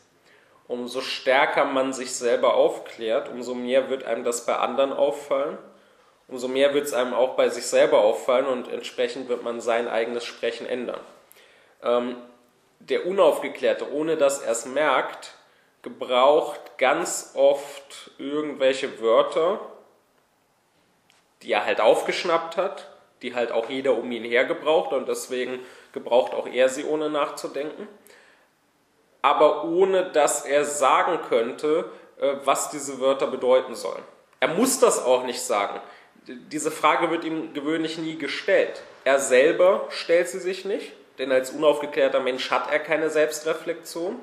umso stärker man sich selber aufklärt, umso mehr wird einem das bei anderen auffallen, umso mehr wird es einem auch bei sich selber auffallen und entsprechend wird man sein eigenes Sprechen ändern. Ähm, der Unaufgeklärte, ohne dass er es merkt, gebraucht ganz oft irgendwelche Wörter, die er halt aufgeschnappt hat, die halt auch jeder um ihn her gebraucht und deswegen gebraucht auch er sie ohne nachzudenken aber ohne dass er sagen könnte, äh, was diese Wörter bedeuten sollen. Er muss das auch nicht sagen. Diese Frage wird ihm gewöhnlich nie gestellt. Er selber stellt sie sich nicht, denn als unaufgeklärter Mensch hat er keine Selbstreflexion.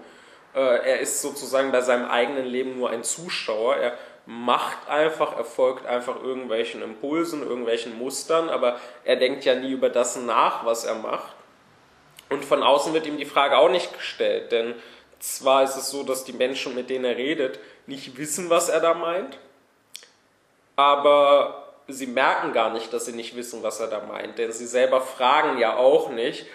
Äh, er ist sozusagen bei seinem eigenen Leben nur ein Zuschauer. Er macht einfach, er folgt einfach irgendwelchen Impulsen, irgendwelchen Mustern, aber er denkt ja nie über das nach, was er macht. Und von außen wird ihm die Frage auch nicht gestellt, denn zwar ist es so, dass die Menschen, mit denen er redet, nicht wissen, was er da meint, aber sie merken gar nicht, dass sie nicht wissen, was er da meint, denn sie selber fragen ja auch nicht,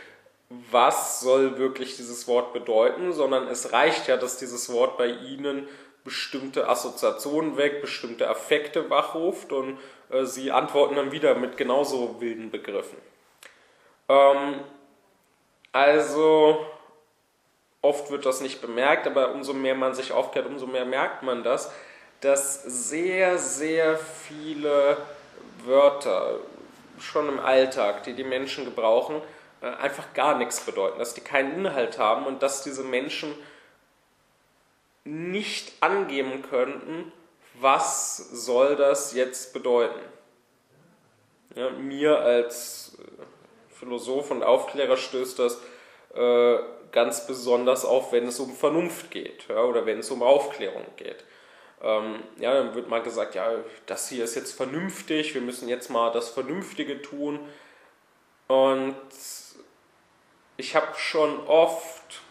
was soll wirklich dieses Wort bedeuten, sondern es reicht ja, dass dieses Wort bei ihnen bestimmte Assoziationen weckt, bestimmte Affekte wachruft und äh, sie antworten dann wieder mit genauso wilden Begriffen. Ähm, also oft wird das nicht bemerkt, aber umso mehr man sich aufklärt, umso mehr merkt man das, dass sehr, sehr viele Wörter schon im Alltag, die die Menschen gebrauchen, äh, einfach gar nichts bedeuten, dass die keinen Inhalt haben und dass diese Menschen nicht angeben könnten, was soll das jetzt bedeuten. Ja, mir als äh, Philosoph und Aufklärer stößt das äh, ganz besonders auf, wenn es um Vernunft geht ja, oder wenn es um Aufklärung geht. Ähm, ja, dann wird mal gesagt, ja, das hier ist jetzt vernünftig, wir müssen jetzt mal das Vernünftige tun. Und ich habe schon oft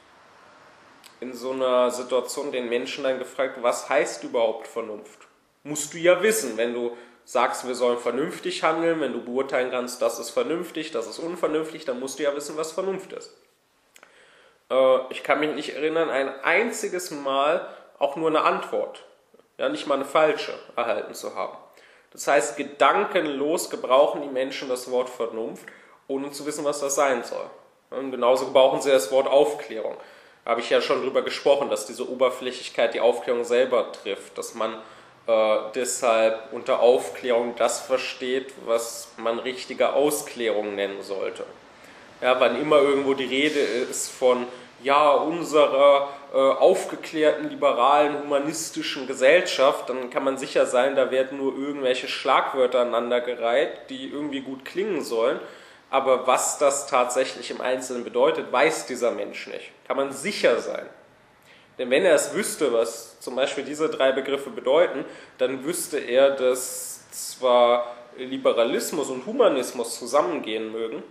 in so einer Situation den Menschen dann gefragt, was heißt überhaupt Vernunft? Musst du ja wissen, wenn du sagst, wir sollen vernünftig handeln, wenn du beurteilen kannst, das ist vernünftig, das ist unvernünftig, dann musst du ja wissen, was Vernunft ist. Äh, ich kann mich nicht erinnern, ein einziges Mal auch nur eine Antwort, ja, nicht mal eine falsche erhalten zu haben. Das heißt, gedankenlos gebrauchen die Menschen das Wort Vernunft, ohne zu wissen, was das sein soll. Und genauso gebrauchen sie das Wort Aufklärung. Da habe ich ja schon drüber gesprochen, dass diese Oberflächlichkeit die Aufklärung selber trifft, dass man äh, deshalb unter Aufklärung das versteht, was man richtige Ausklärung nennen sollte. Ja, wann immer irgendwo die Rede ist von ja, unserer äh, aufgeklärten, liberalen, humanistischen Gesellschaft, dann kann man sicher sein, da werden nur irgendwelche Schlagwörter aneinandergereiht, die irgendwie gut klingen sollen. Aber was das tatsächlich im Einzelnen bedeutet, weiß dieser Mensch nicht. Kann man sicher sein. Denn wenn er es wüsste, was zum Beispiel diese drei Begriffe bedeuten, dann wüsste er, dass zwar Liberalismus und Humanismus zusammengehen mögen,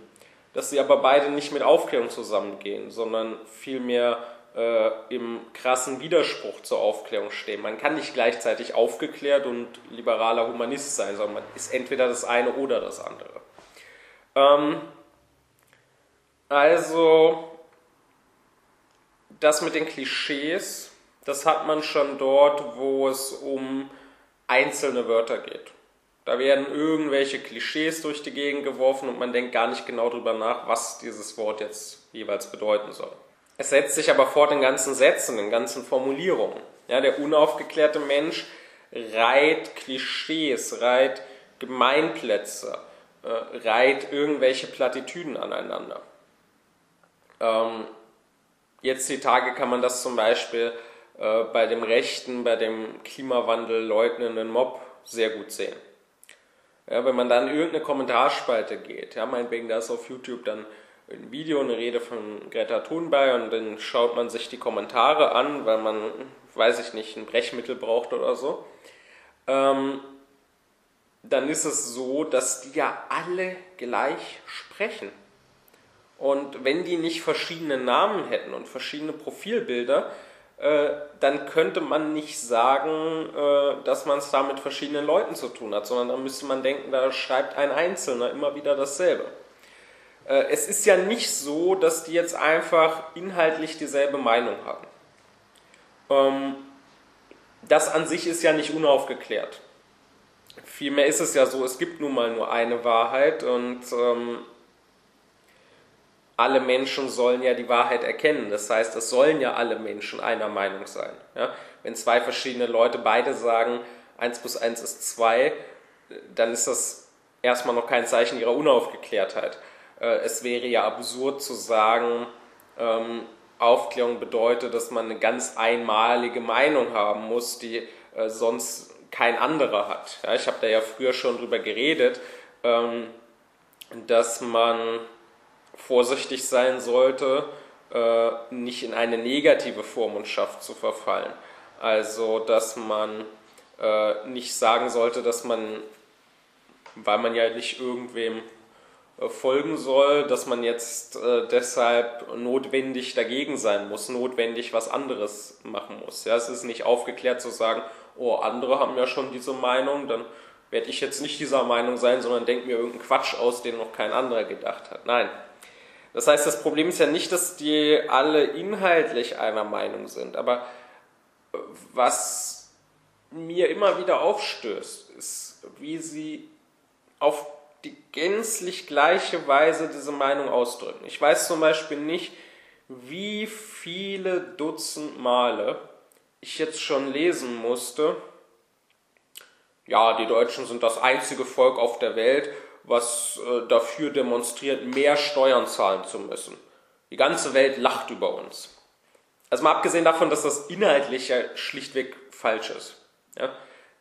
dass sie aber beide nicht mit Aufklärung zusammengehen, sondern vielmehr äh, im krassen Widerspruch zur Aufklärung stehen. Man kann nicht gleichzeitig aufgeklärt und liberaler Humanist sein, sondern man ist entweder das eine oder das andere. Ähm, also, das mit den Klischees, das hat man schon dort, wo es um einzelne Wörter geht. Da werden irgendwelche Klischees durch die Gegend geworfen und man denkt gar nicht genau darüber nach, was dieses Wort jetzt jeweils bedeuten soll. Es setzt sich aber fort in ganzen Sätzen, in ganzen Formulierungen. Ja, der unaufgeklärte Mensch reiht Klischees, reiht Gemeinplätze, äh, reiht irgendwelche Plattitüden aneinander. Ähm, jetzt die Tage kann man das zum Beispiel äh, bei dem rechten, bei dem Klimawandel leugnenden Mob sehr gut sehen. Ja, wenn man dann in irgendeine Kommentarspalte geht, ja, meinetwegen da ist auf YouTube dann ein Video, eine Rede von Greta Thunberg und dann schaut man sich die Kommentare an, weil man, weiß ich nicht, ein Brechmittel braucht oder so, ähm, dann ist es so, dass die ja alle gleich sprechen. Und wenn die nicht verschiedene Namen hätten und verschiedene Profilbilder, äh, dann könnte man nicht sagen, äh, dass man es da mit verschiedenen Leuten zu tun hat, sondern dann müsste man denken, da schreibt ein Einzelner immer wieder dasselbe. Äh, es ist ja nicht so, dass die jetzt einfach inhaltlich dieselbe Meinung haben. Ähm, das an sich ist ja nicht unaufgeklärt. Vielmehr ist es ja so, es gibt nun mal nur eine Wahrheit und ähm, alle Menschen sollen ja die Wahrheit erkennen. Das heißt, es sollen ja alle Menschen einer Meinung sein. Ja? Wenn zwei verschiedene Leute beide sagen, 1 plus 1 ist 2, dann ist das erstmal noch kein Zeichen ihrer Unaufgeklärtheit. Äh, es wäre ja absurd zu sagen, ähm, Aufklärung bedeutet, dass man eine ganz einmalige Meinung haben muss, die äh, sonst kein anderer hat. ich habe da ja früher schon drüber geredet, ähm, dass man vorsichtig sein sollte, äh, nicht in eine negative Vormundschaft zu verfallen. Also, dass man äh, nicht sagen sollte, dass man, weil man ja nicht irgendwem äh, folgen soll, dass man jetzt deshalb notwendig dagegen sein muss, notwendig was anderes machen muss. Ja, es ist nicht aufgeklärt zu sagen, oh, andere haben ja schon diese Meinung, dann werde ich jetzt nicht dieser Meinung sein, sondern denke mir irgendeinen Quatsch aus, den noch kein anderer gedacht hat. Nein, das heißt, das Problem ist ja nicht, dass die alle inhaltlich einer Meinung sind, aber was mir immer wieder aufstößt, ist, wie sie auf die gänzlich gleiche Weise diese Meinung ausdrücken. Ich weiß zum Beispiel nicht, wie viele Dutzend Male ich jetzt schon lesen musste, ja, die Deutschen sind das einzige Volk auf der Welt, was äh, dafür demonstriert, mehr Steuern zahlen zu müssen. Die ganze Welt lacht über uns. Also mal abgesehen davon, dass das inhaltlich ja schlichtweg falsch ist. Ja?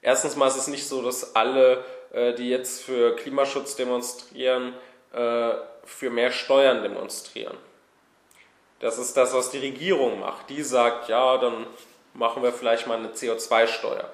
Erstens mal ist es nicht so, dass alle, äh, die jetzt für Klimaschutz demonstrieren, äh, für mehr Steuern demonstrieren. Das ist das, was die Regierung macht. Die sagt, ja, dann machen wir vielleicht mal eine CO2-Steuer.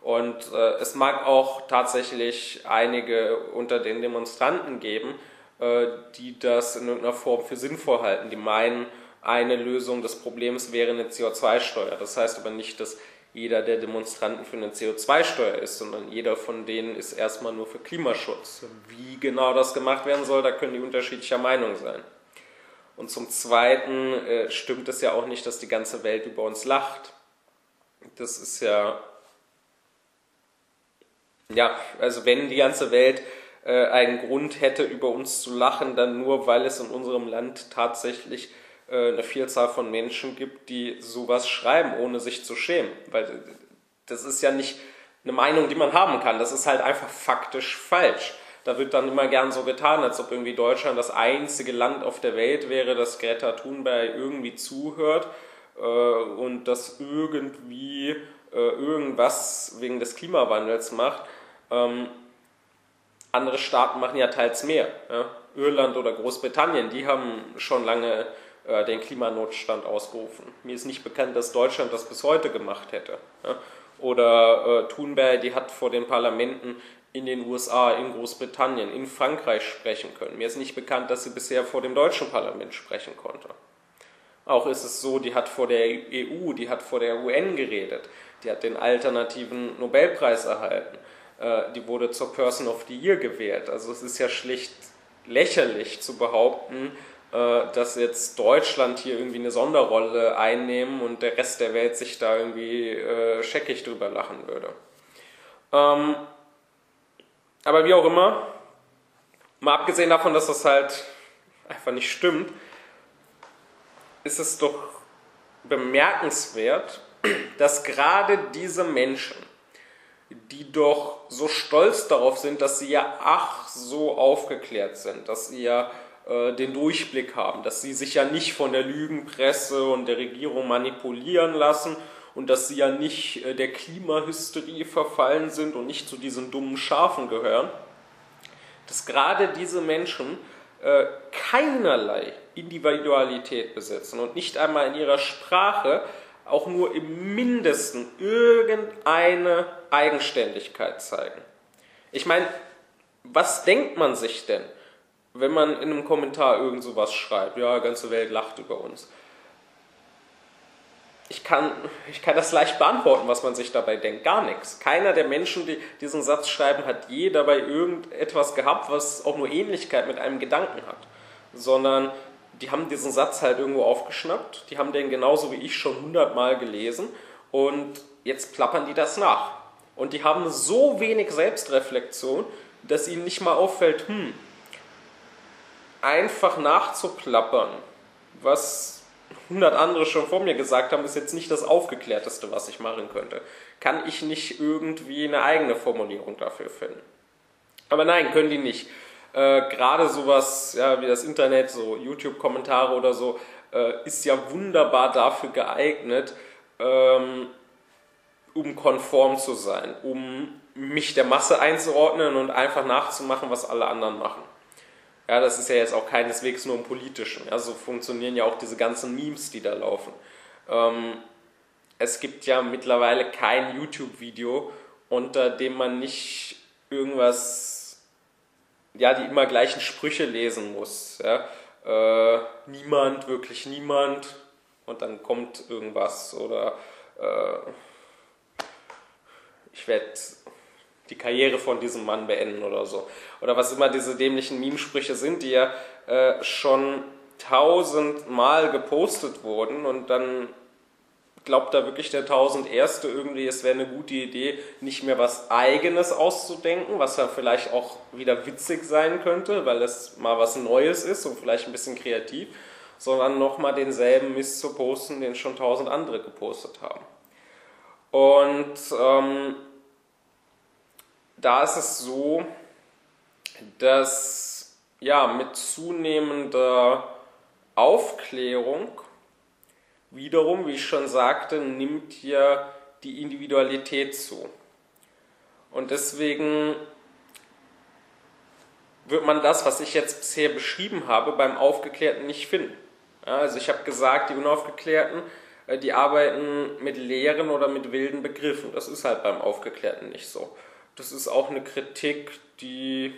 Und äh, es mag auch tatsächlich einige unter den Demonstranten geben, äh, die das in irgendeiner Form für sinnvoll halten. Die meinen, eine Lösung des Problems wäre eine CO2-Steuer. Das heißt aber nicht, dass jeder der Demonstranten für eine CO2-Steuer ist, sondern jeder von denen ist erstmal nur für Klimaschutz. Wie genau das gemacht werden soll, da können die unterschiedlicher Meinung sein. Und zum Zweiten äh, stimmt es ja auch nicht, dass die ganze Welt über uns lacht. Das ist ja ja, also wenn die ganze Welt äh, einen Grund hätte, über uns zu lachen, dann nur, weil es in unserem Land tatsächlich äh, eine Vielzahl von Menschen gibt, die sowas schreiben, ohne sich zu schämen. Weil das ist ja nicht eine Meinung, die man haben kann. Das ist halt einfach faktisch falsch. Da wird dann immer gern so getan, als ob irgendwie Deutschland das einzige Land auf der Welt wäre, das Greta Thunberg irgendwie zuhört äh, und das irgendwie äh, irgendwas wegen des Klimawandels macht. Ähm, andere Staaten machen ja teils mehr. Ja? Irland oder Großbritannien, die haben schon lange äh, den Klimanotstand ausgerufen. Mir ist nicht bekannt, dass Deutschland das bis heute gemacht hätte. Ja? Oder äh, Thunberg, die hat vor den Parlamenten in den USA, in Großbritannien, in Frankreich sprechen können. Mir ist nicht bekannt, dass sie bisher vor dem deutschen Parlament sprechen konnte. Auch ist es so, die hat vor der EU, die hat vor der UN geredet, die hat den alternativen Nobelpreis erhalten, äh, die wurde zur Person of the Year gewählt. Also es ist ja schlicht lächerlich zu behaupten, äh, dass jetzt Deutschland hier irgendwie eine Sonderrolle einnehmen und der Rest der Welt sich da irgendwie äh, scheckig drüber lachen würde. Ähm, aber wie auch immer, mal abgesehen davon, dass das halt einfach nicht stimmt, ist es doch bemerkenswert, dass gerade diese Menschen, die doch so stolz darauf sind, dass sie ja ach so aufgeklärt sind, dass sie ja äh, den Durchblick haben, dass sie sich ja nicht von der Lügenpresse und der Regierung manipulieren lassen und dass sie ja nicht äh, der Klimahysterie verfallen sind und nicht zu diesen dummen Schafen gehören, dass gerade diese Menschen äh, keinerlei Individualität besitzen und nicht einmal in ihrer Sprache auch nur im mindesten irgendeine Eigenständigkeit zeigen. Ich meine, was denkt man sich denn, wenn man in einem Kommentar irgend sowas schreibt? Ja, ganze Welt lacht über uns ich kann, ich kann das leicht beantworten, was man sich dabei denkt. Gar nichts. Keiner der Menschen, die diesen Satz schreiben, hat je dabei irgendetwas gehabt, was auch nur Ähnlichkeit mit einem Gedanken hat. Sondern die haben diesen Satz halt irgendwo aufgeschnappt, die haben den genauso wie ich schon hundertmal gelesen und jetzt plappern die das nach. Und die haben so wenig Selbstreflexion, dass ihnen nicht mal auffällt, hm, einfach nachzuplappern, was 100 andere schon vor mir gesagt haben, ist jetzt nicht das aufgeklärteste, was ich machen könnte. Kann ich nicht irgendwie eine eigene Formulierung dafür finden? Aber nein, können die nicht. Äh, Gerade sowas ja, wie das Internet, so YouTube-Kommentare oder so, äh, ist ja wunderbar dafür geeignet, ähm, um konform zu sein, um mich der Masse einzuordnen und einfach nachzumachen, was alle anderen machen. Ja, das ist ja jetzt auch keineswegs nur im Politischen. Ja, so funktionieren ja auch diese ganzen Memes, die da laufen. Ähm, es gibt ja mittlerweile kein YouTube-Video, unter dem man nicht irgendwas, ja, die immer gleichen Sprüche lesen muss. Ja? Äh, niemand, wirklich niemand, und dann kommt irgendwas. Oder äh, ich werde die Karriere von diesem Mann beenden oder so. Oder was immer diese dämlichen Meme-Sprüche sind, die ja äh, schon tausendmal gepostet wurden und dann glaubt da wirklich der tausenderste irgendwie, es wäre eine gute Idee, nicht mehr was Eigenes auszudenken, was ja vielleicht auch wieder witzig sein könnte, weil es mal was Neues ist und vielleicht ein bisschen kreativ, sondern nochmal denselben Mist zu posten, den schon tausend andere gepostet haben. Und ähm, da ist es so, dass ja mit zunehmender Aufklärung wiederum, wie ich schon sagte, nimmt hier die Individualität zu. Und deswegen wird man das, was ich jetzt bisher beschrieben habe, beim Aufgeklärten nicht finden. Ja, also ich habe gesagt, die Unaufgeklärten, äh, die arbeiten mit leeren oder mit wilden Begriffen. Das ist halt beim Aufgeklärten nicht so das ist auch eine Kritik, die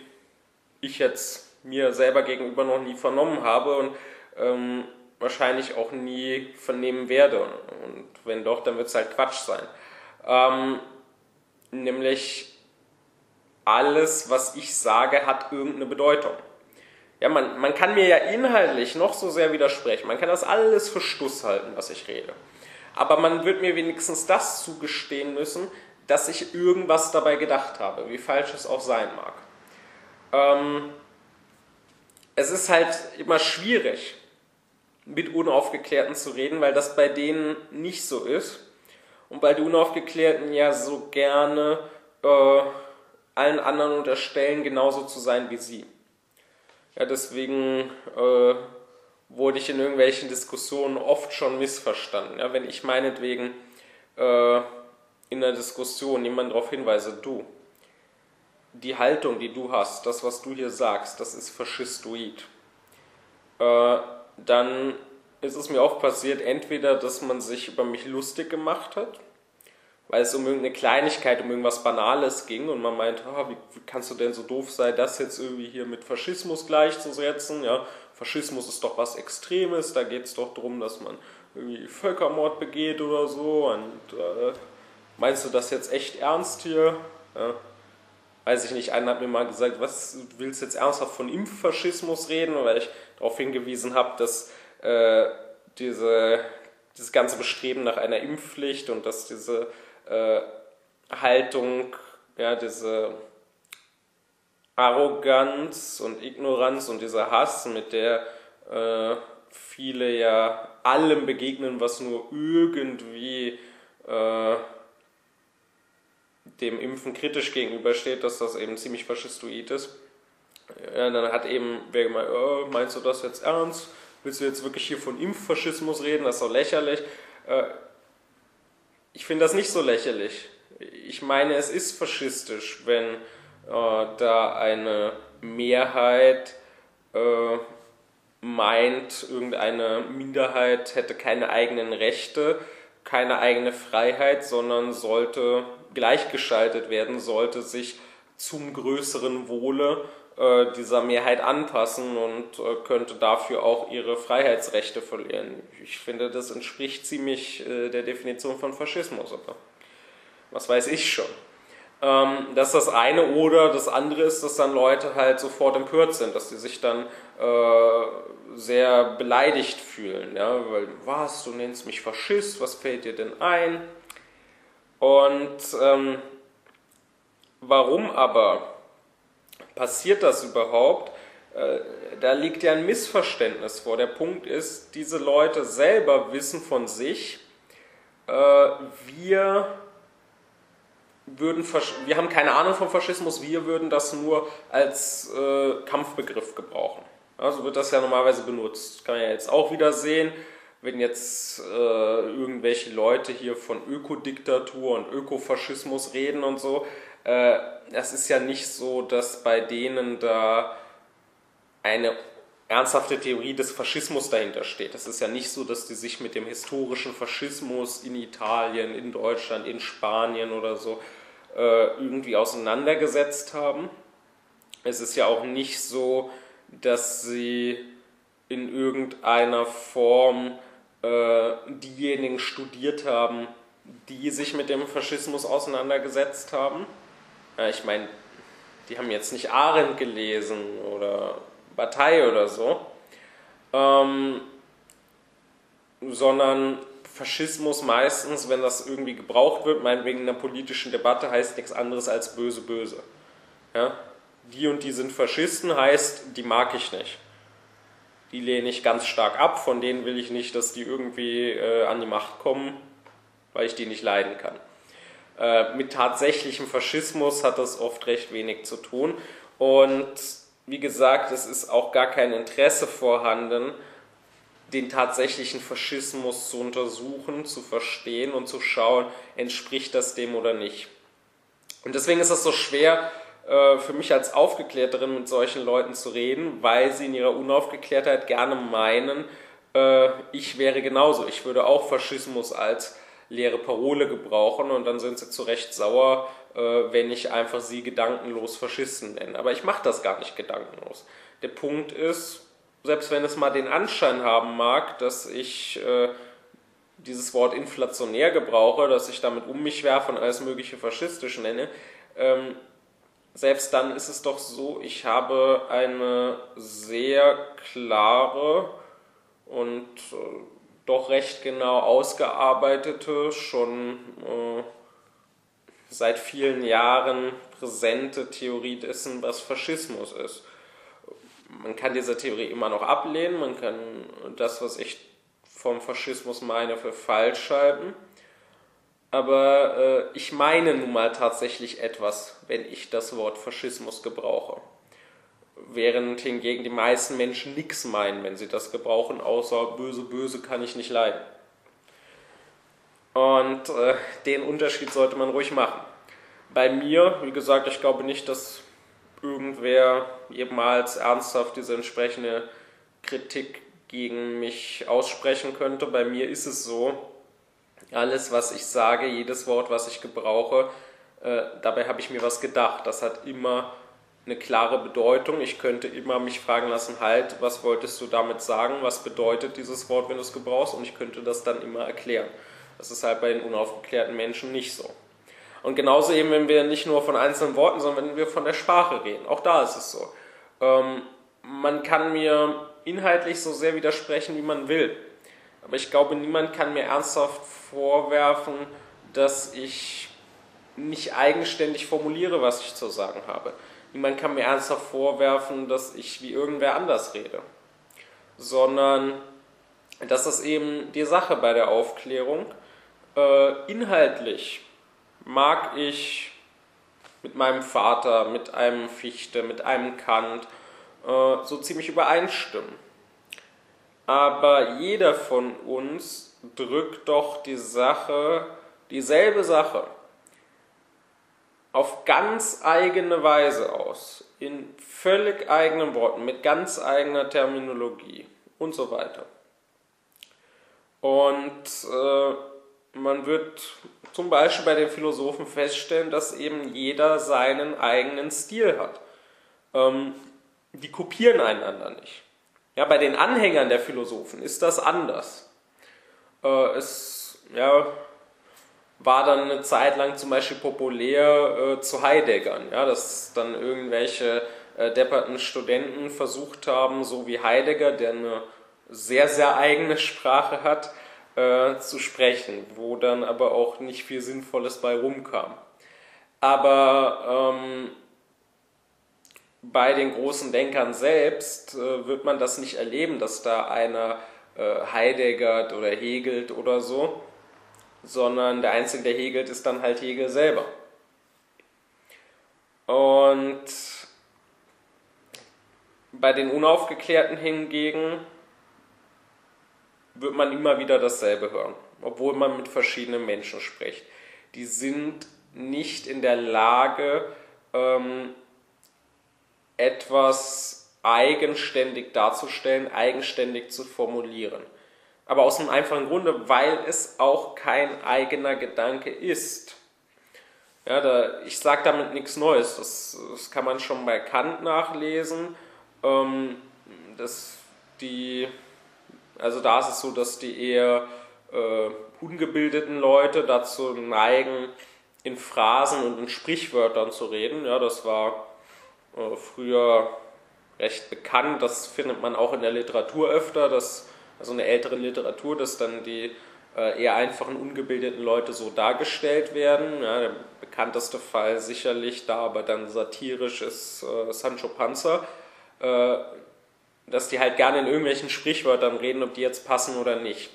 ich jetzt mir selber gegenüber noch nie vernommen habe und ähm, wahrscheinlich auch nie vernehmen werde. Und wenn doch, dann wird es halt Quatsch sein. Ähm, nämlich alles, was ich sage, hat irgendeine Bedeutung. Ja, man, man kann mir ja inhaltlich noch so sehr widersprechen. Man kann das alles für Stuss halten, was ich rede. Aber man wird mir wenigstens das zugestehen müssen, dass ich irgendwas dabei gedacht habe, wie falsch es auch sein mag. Ähm, es ist halt immer schwierig, mit Unaufgeklärten zu reden, weil das bei denen nicht so ist. Und bei den Unaufgeklärten ja so gerne äh, allen anderen unterstellen, genauso zu sein wie sie. Ja, deswegen äh, wurde ich in irgendwelchen Diskussionen oft schon missverstanden. Ja, wenn ich meinetwegen äh, in der Diskussion jemand darauf hinweise, du, die Haltung, die du hast, das, was du hier sagst, das ist faschistoid, äh, dann ist es mir auch passiert, entweder, dass man sich über mich lustig gemacht hat, weil es um irgendeine Kleinigkeit, um irgendwas Banales ging und man meint, oh, wie, wie, kannst du denn so doof sein, das jetzt irgendwie hier mit Faschismus gleichzusetzen? Ja, Faschismus ist doch was Extremes, da geht es doch darum, dass man irgendwie Völkermord begeht oder so und äh, meinst du das jetzt echt ernst hier? Ja. Weiß ich nicht, einer hat mir mal gesagt, was, du willst jetzt ernsthaft von Impffaschismus reden, weil ich darauf hingewiesen habe, dass äh, diese, dieses ganze Bestreben nach einer Impfpflicht und dass diese äh, Haltung, ja, diese Arroganz und Ignoranz und dieser Hass, mit der äh, viele ja allem begegnen, was nur irgendwie äh, dem Impfen kritisch gegenübersteht, dass das eben ziemlich faschistoid ist. Ja, dann hat eben wer gemeint, oh, meinst du das jetzt ernst? Willst du jetzt wirklich hier von Impffaschismus reden? Das ist doch lächerlich. Äh, ich finde das nicht so lächerlich. Ich meine, es ist faschistisch, wenn äh, da eine Mehrheit äh, meint, irgendeine Minderheit hätte keine eigenen Rechte, keine eigene Freiheit, sondern sollte gleichgeschaltet werden, sollte sich zum größeren Wohle äh, dieser Mehrheit anpassen und äh, könnte dafür auch ihre Freiheitsrechte verlieren. Ich finde, das entspricht ziemlich äh, der Definition von Faschismus. Aber was weiß ich schon. Ähm, das ist das eine oder das andere ist, dass dann Leute halt sofort empört sind, dass sie sich dann äh, sehr beleidigt fühlen. Ja? Weil, was, du nennst mich Faschist, was fällt dir denn ein? Und ähm, warum aber passiert das überhaupt? Äh, da liegt ja ein Missverständnis vor. Der Punkt ist, diese Leute selber wissen von sich, äh, wir würden, wir haben keine Ahnung vom Faschismus, wir würden das nur als äh, Kampfbegriff gebrauchen. Also wird das ja normalerweise benutzt. Kann man ja jetzt auch wieder sehen, wenn jetzt äh, irgendwelche Leute hier von Ökodiktatur und Ökofaschismus reden und so. Äh, das ist ja nicht so, dass bei denen da eine ernsthafte Theorie des Faschismus dahinter steht. Es ist ja nicht so, dass die sich mit dem historischen Faschismus in Italien, in Deutschland, in Spanien oder so äh, irgendwie auseinandergesetzt haben. Es ist ja auch nicht so, dass sie in irgendeiner Form diejenigen studiert haben, die sich mit dem Faschismus auseinandergesetzt haben. Äh, ich meine, die haben jetzt nicht Arendt gelesen oder Partei oder so, ähm, sondern Faschismus meistens, wenn das irgendwie gebraucht wird, meinetwegen in einer politischen Debatte, heißt nichts anderes als böse, böse. Ja? Die und die sind Faschisten, heißt, die mag ich nicht. Die lehne ich ganz stark ab, von denen will ich nicht, dass die irgendwie äh, an die Macht kommen, weil ich die nicht leiden kann. Äh, mit tatsächlichem Faschismus hat das oft recht wenig zu tun. Und wie gesagt, es ist auch gar kein Interesse vorhanden, den tatsächlichen Faschismus zu untersuchen, zu verstehen und zu schauen, entspricht das dem oder nicht. Und deswegen ist es so schwer äh, für mich als Aufgeklärterin mit solchen Leuten zu reden, weil sie in ihrer Unaufgeklärtheit gerne meinen, äh, ich wäre genauso, ich würde auch Faschismus als leere Parole gebrauchen und dann sind sie zu Recht sauer, äh, wenn ich einfach sie gedankenlos Faschisten nenne. Aber ich mache das gar nicht gedankenlos. Der Punkt ist, selbst wenn es mal den Anschein haben mag, dass ich äh, dieses Wort inflationär gebrauche, dass ich damit um mich werfe und alles mögliche faschistisch nenne, ähm, selbst dann ist es doch so, ich habe eine sehr klare und äh, doch recht genau ausgearbeitete, schon äh, seit vielen Jahren präsente Theorie dessen, was Faschismus ist. Man kann diese Theorie immer noch ablehnen, man kann das, was ich vom Faschismus meine, für falsch halten. Aber äh, ich meine nun mal tatsächlich etwas, wenn ich das Wort Faschismus gebrauche. Während hingegen die meisten Menschen nichts meinen, wenn sie das gebrauchen, außer böse, böse kann ich nicht leiden. Und äh, den Unterschied sollte man ruhig machen. Bei mir, wie gesagt, ich glaube nicht, dass irgendwer jemals ernsthaft diese entsprechende Kritik gegen mich aussprechen könnte. Bei mir ist es so, Alles, was ich sage, jedes Wort, was ich gebrauche, äh, dabei habe ich mir was gedacht. Das hat immer eine klare Bedeutung. Ich könnte immer mich fragen lassen, halt, was wolltest du damit sagen? Was bedeutet dieses Wort, wenn du es gebrauchst? Und ich könnte das dann immer erklären. Das ist halt bei den unaufgeklärten Menschen nicht so. Und genauso eben, wenn wir nicht nur von einzelnen Worten, sondern wenn wir von der Sprache reden. Auch da ist es so. Ähm, man kann mir inhaltlich so sehr widersprechen, wie man will. Aber ich glaube, niemand kann mir ernsthaft vorwerfen, dass ich nicht eigenständig formuliere, was ich zu sagen habe. Niemand kann mir ernsthaft vorwerfen, dass ich wie irgendwer anders rede. Sondern das ist eben die Sache bei der Aufklärung. Äh, inhaltlich mag ich mit meinem Vater, mit einem Fichte, mit einem Kant äh, so ziemlich übereinstimmen. Aber jeder von uns drückt doch die Sache, dieselbe Sache, auf ganz eigene Weise aus, in völlig eigenen Worten, mit ganz eigener Terminologie und so weiter. Und äh, man wird zum Beispiel bei den Philosophen feststellen, dass eben jeder seinen eigenen Stil hat. Ähm, die kopieren einander nicht. Ja, bei den Anhängern der Philosophen ist das anders. Äh, es ja, war dann eine Zeit lang zum Beispiel populär äh, zu Heideggern, ja, dass dann irgendwelche äh, depperten Studenten versucht haben, so wie Heidegger, der eine sehr, sehr eigene Sprache hat, äh, zu sprechen, wo dann aber auch nicht viel Sinnvolles bei rumkam. Aber ähm, bei den großen Denkern selbst äh, wird man das nicht erleben, dass da einer äh, Heideggert oder Hegelt oder so, sondern der Einzige, der Hegelt, ist dann halt Hegel selber. Und bei den Unaufgeklärten hingegen wird man immer wieder dasselbe hören, obwohl man mit verschiedenen Menschen spricht. Die sind nicht in der Lage, ähm, etwas eigenständig darzustellen, eigenständig zu formulieren. Aber aus einem einfachen Grunde, weil es auch kein eigener Gedanke ist. Ja, da, ich sage damit nichts Neues. Das, das, kann man schon bei Kant nachlesen. Ähm, dass die, also da ist es so, dass die eher äh, ungebildeten Leute dazu neigen, in Phrasen und in Sprichwörtern zu reden. Ja, das war äh, früher recht bekannt. Das findet man auch in der Literatur öfter, dass, also in der älteren Literatur, dass dann die äh, eher einfachen, ungebildeten Leute so dargestellt werden. Ja, der bekannteste Fall sicherlich da, aber dann satirisch ist äh, Sancho Panza, äh, dass die halt gerne in irgendwelchen Sprichwörtern reden, ob die jetzt passen oder nicht.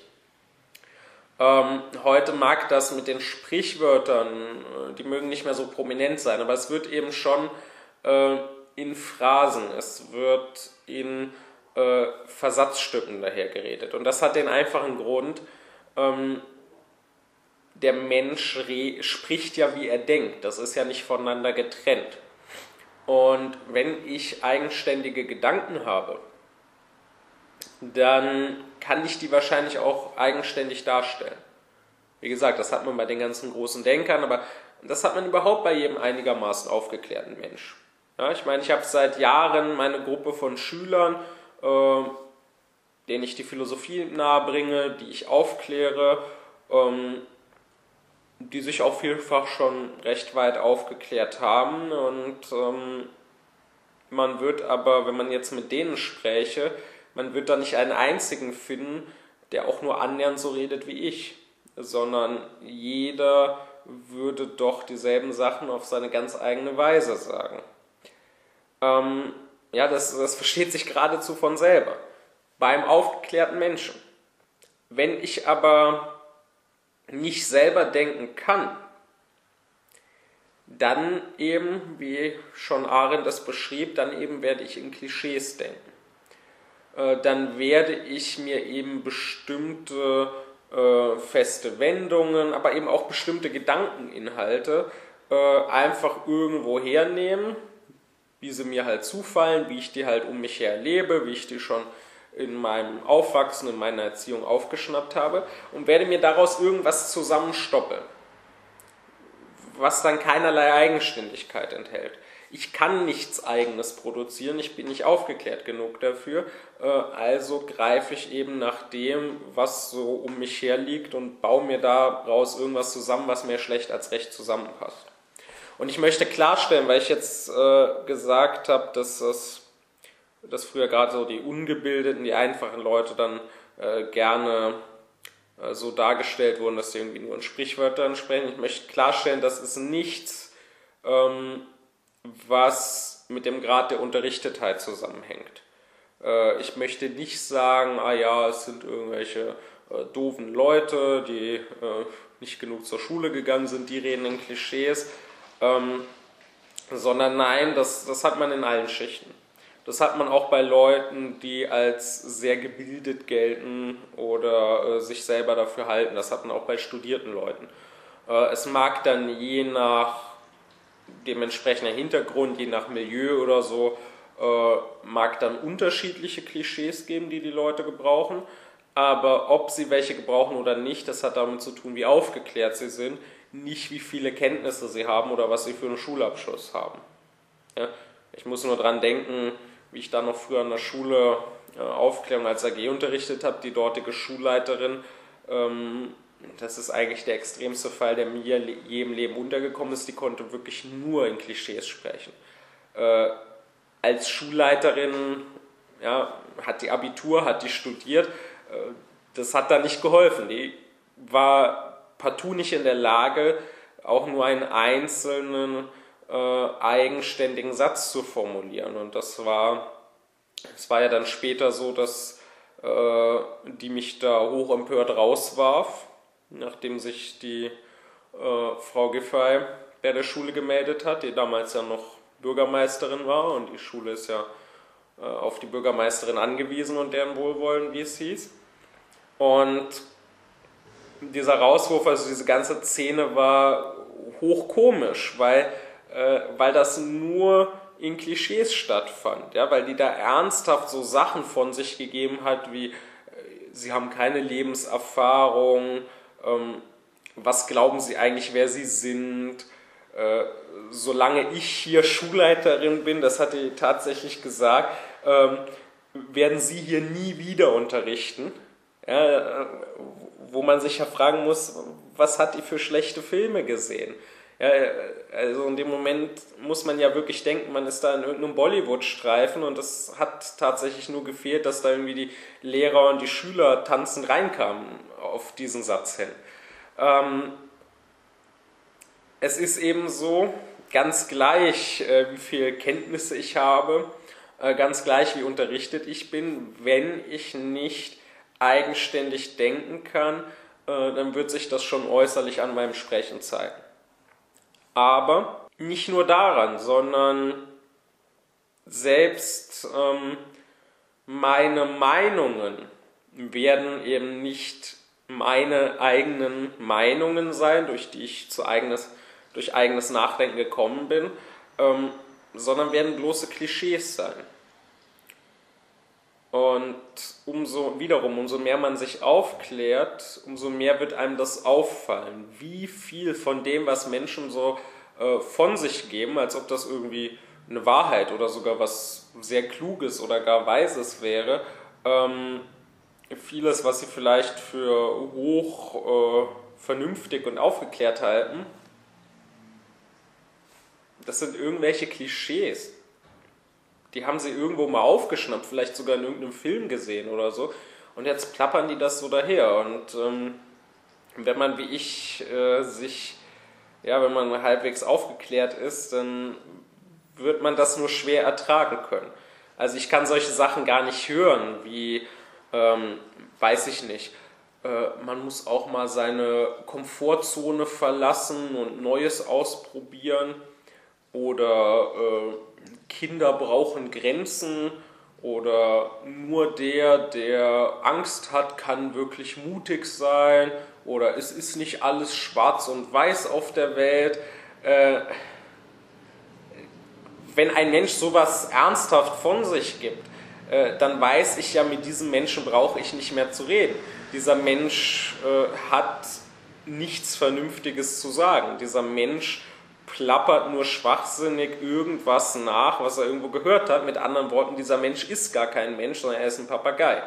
Ähm, heute mag das mit den Sprichwörtern, äh, die mögen nicht mehr so prominent sein, aber es wird eben schon äh, in Phrasen, es wird in äh, Versatzstücken daher geredet. Und das hat den einfachen Grund, ähm, der Mensch spricht ja, wie er denkt. Das ist ja nicht voneinander getrennt. Und wenn ich eigenständige Gedanken habe, dann kann ich die wahrscheinlich auch eigenständig darstellen. Wie gesagt, das hat man bei den ganzen großen Denkern, aber das hat man überhaupt bei jedem einigermaßen aufgeklärten Mensch. Ja, ich meine, ich habe seit Jahren meine Gruppe von Schülern, äh, denen ich die Philosophie nahebringe, die ich aufkläre, ähm, die sich auch vielfach schon recht weit aufgeklärt haben. Und ähm, man wird aber, wenn man jetzt mit denen spräche, man wird da nicht einen einzigen finden, der auch nur annähernd so redet wie ich, sondern jeder würde doch dieselben Sachen auf seine ganz eigene Weise sagen. Ähm, ja, das, das versteht sich geradezu von selber. Beim aufgeklärten Menschen. Wenn ich aber nicht selber denken kann, dann eben, wie schon Arendt das beschrieb, dann eben werde ich in Klischees denken. Äh, dann werde ich mir eben bestimmte äh, feste Wendungen, aber eben auch bestimmte Gedankeninhalte äh, einfach irgendwo hernehmen, wie sie mir halt zufallen, wie ich die halt um mich her erlebe, wie ich die schon in meinem Aufwachsen, in meiner Erziehung aufgeschnappt habe und werde mir daraus irgendwas zusammenstoppeln, was dann keinerlei Eigenständigkeit enthält. Ich kann nichts eigenes produzieren, ich bin nicht aufgeklärt genug dafür, äh, also greife ich eben nach dem, was so um mich her liegt und baue mir daraus irgendwas zusammen, was mir schlecht als recht zusammenpasst. Und ich möchte klarstellen, weil ich jetzt äh, gesagt habe, dass das dass früher gerade so die ungebildeten, die einfachen Leute dann äh, gerne äh, so dargestellt wurden, dass sie irgendwie nur in Sprichwörtern sprechen. Ich möchte klarstellen, das ist nichts, ähm, was mit dem Grad der Unterrichtetheit zusammenhängt. Äh, ich möchte nicht sagen, ah ja, es sind irgendwelche äh, doofen Leute, die äh, nicht genug zur Schule gegangen sind, die reden in Klischees, ähm, sondern nein, das, das hat man in allen Schichten. Das hat man auch bei Leuten, die als sehr gebildet gelten oder äh, sich selber dafür halten. Das hat man auch bei studierten Leuten. Äh, es mag dann je nach dementsprechender Hintergrund, je nach Milieu oder so, äh, mag dann unterschiedliche Klischees geben, die die Leute gebrauchen. Aber ob sie welche gebrauchen oder nicht, das hat damit zu tun, wie aufgeklärt sie sind, nicht wie viele Kenntnisse sie haben oder was sie für einen Schulabschluss haben. Ja? Ich muss nur dran denken, wie ich da noch früher an der Schule äh, Aufklärung als AG unterrichtet habe, die dortige Schulleiterin, ähm, das ist eigentlich der extremste Fall, der mir je im Leben untergekommen ist, die konnte wirklich nur in Klischees sprechen. Äh, als Schulleiterin ja, hat die Abitur, hat die studiert, äh, das hat da nicht geholfen. Die war partout nicht in der Lage, auch nur einen einzelnen äh, eigenständigen Satz zu formulieren. Und das war, es war ja dann später so, dass äh, die mich da hochempört rauswarf, nachdem sich die äh, Frau Giffey bei der Schule gemeldet hat, die damals ja noch Bürgermeisterin war und die Schule ist ja äh, auf die Bürgermeisterin angewiesen und deren Wohlwollen, wie es hieß. Und dieser Rauswurf, also diese ganze Szene war hochkomisch, weil äh, weil das nur in Klischees stattfand, ja, weil die da ernsthaft so Sachen von sich gegeben hat, wie äh, sie haben keine Lebenserfahrung, ähm, was glauben sie eigentlich, wer sie sind, äh, solange ich hier Schulleiterin bin, das hat die tatsächlich gesagt, ähm, werden sie hier nie wieder unterrichten, ja, äh, wo man sich ja fragen muss, was hat die für schlechte Filme gesehen? Ja, also in dem Moment muss man ja wirklich denken, man ist da in irgendeinem Bollywood-Streifen und es hat tatsächlich nur gefehlt, dass da irgendwie die Lehrer und die Schüler tanzend reinkamen auf diesen Satz hin. Ähm, es ist eben so, ganz gleich, äh, wie viel Kenntnisse ich habe, äh, ganz gleich, wie unterrichtet ich bin, wenn ich nicht eigenständig denken kann, äh, dann wird sich das schon äußerlich an meinem Sprechen zeigen. Aber nicht nur daran, sondern selbst ähm, meine Meinungen werden eben nicht meine eigenen Meinungen sein, durch die ich zu eigenes, durch eigenes Nachdenken gekommen bin, ähm, sondern werden bloße Klischees sein. Und umso wiederum, umso mehr man sich aufklärt, umso mehr wird einem das auffallen, wie viel von dem, was Menschen so äh, von sich geben, als ob das irgendwie eine Wahrheit oder sogar was sehr Kluges oder gar Weises wäre. Ähm, vieles, was sie vielleicht für hoch äh, vernünftig und aufgeklärt halten, das sind irgendwelche Klischees die haben sie irgendwo mal aufgeschnappt, vielleicht sogar in irgendeinem Film gesehen oder so. Und jetzt plappern die das so daher. Und ähm, wenn man wie ich äh, sich, ja, wenn man halbwegs aufgeklärt ist, dann wird man das nur schwer ertragen können. Also ich kann solche Sachen gar nicht hören, wie, ähm, weiß ich nicht, äh, man muss auch mal seine Komfortzone verlassen und Neues ausprobieren oder äh, Kinder brauchen Grenzen oder nur der, der Angst hat, kann wirklich mutig sein oder es ist nicht alles schwarz und weiß auf der Welt. Äh, wenn ein Mensch sowas ernsthaft von sich gibt, äh, dann weiß ich ja, mit diesem Menschen brauche ich nicht mehr zu reden. Dieser Mensch äh, hat nichts Vernünftiges zu sagen. Dieser Mensch plappert nur schwachsinnig irgendwas nach, was er irgendwo gehört hat. Mit anderen Worten, dieser Mensch ist gar kein Mensch, sondern er ist ein Papagei.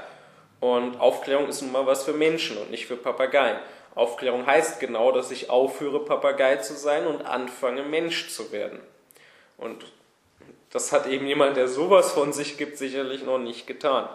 Und Aufklärung ist nun mal was für Menschen und nicht für Papageien. Aufklärung heißt genau, dass ich aufhöre, Papagei zu sein und anfange, Mensch zu werden. Und das hat eben jemand, der sowas von sich gibt, sicherlich noch nicht getan.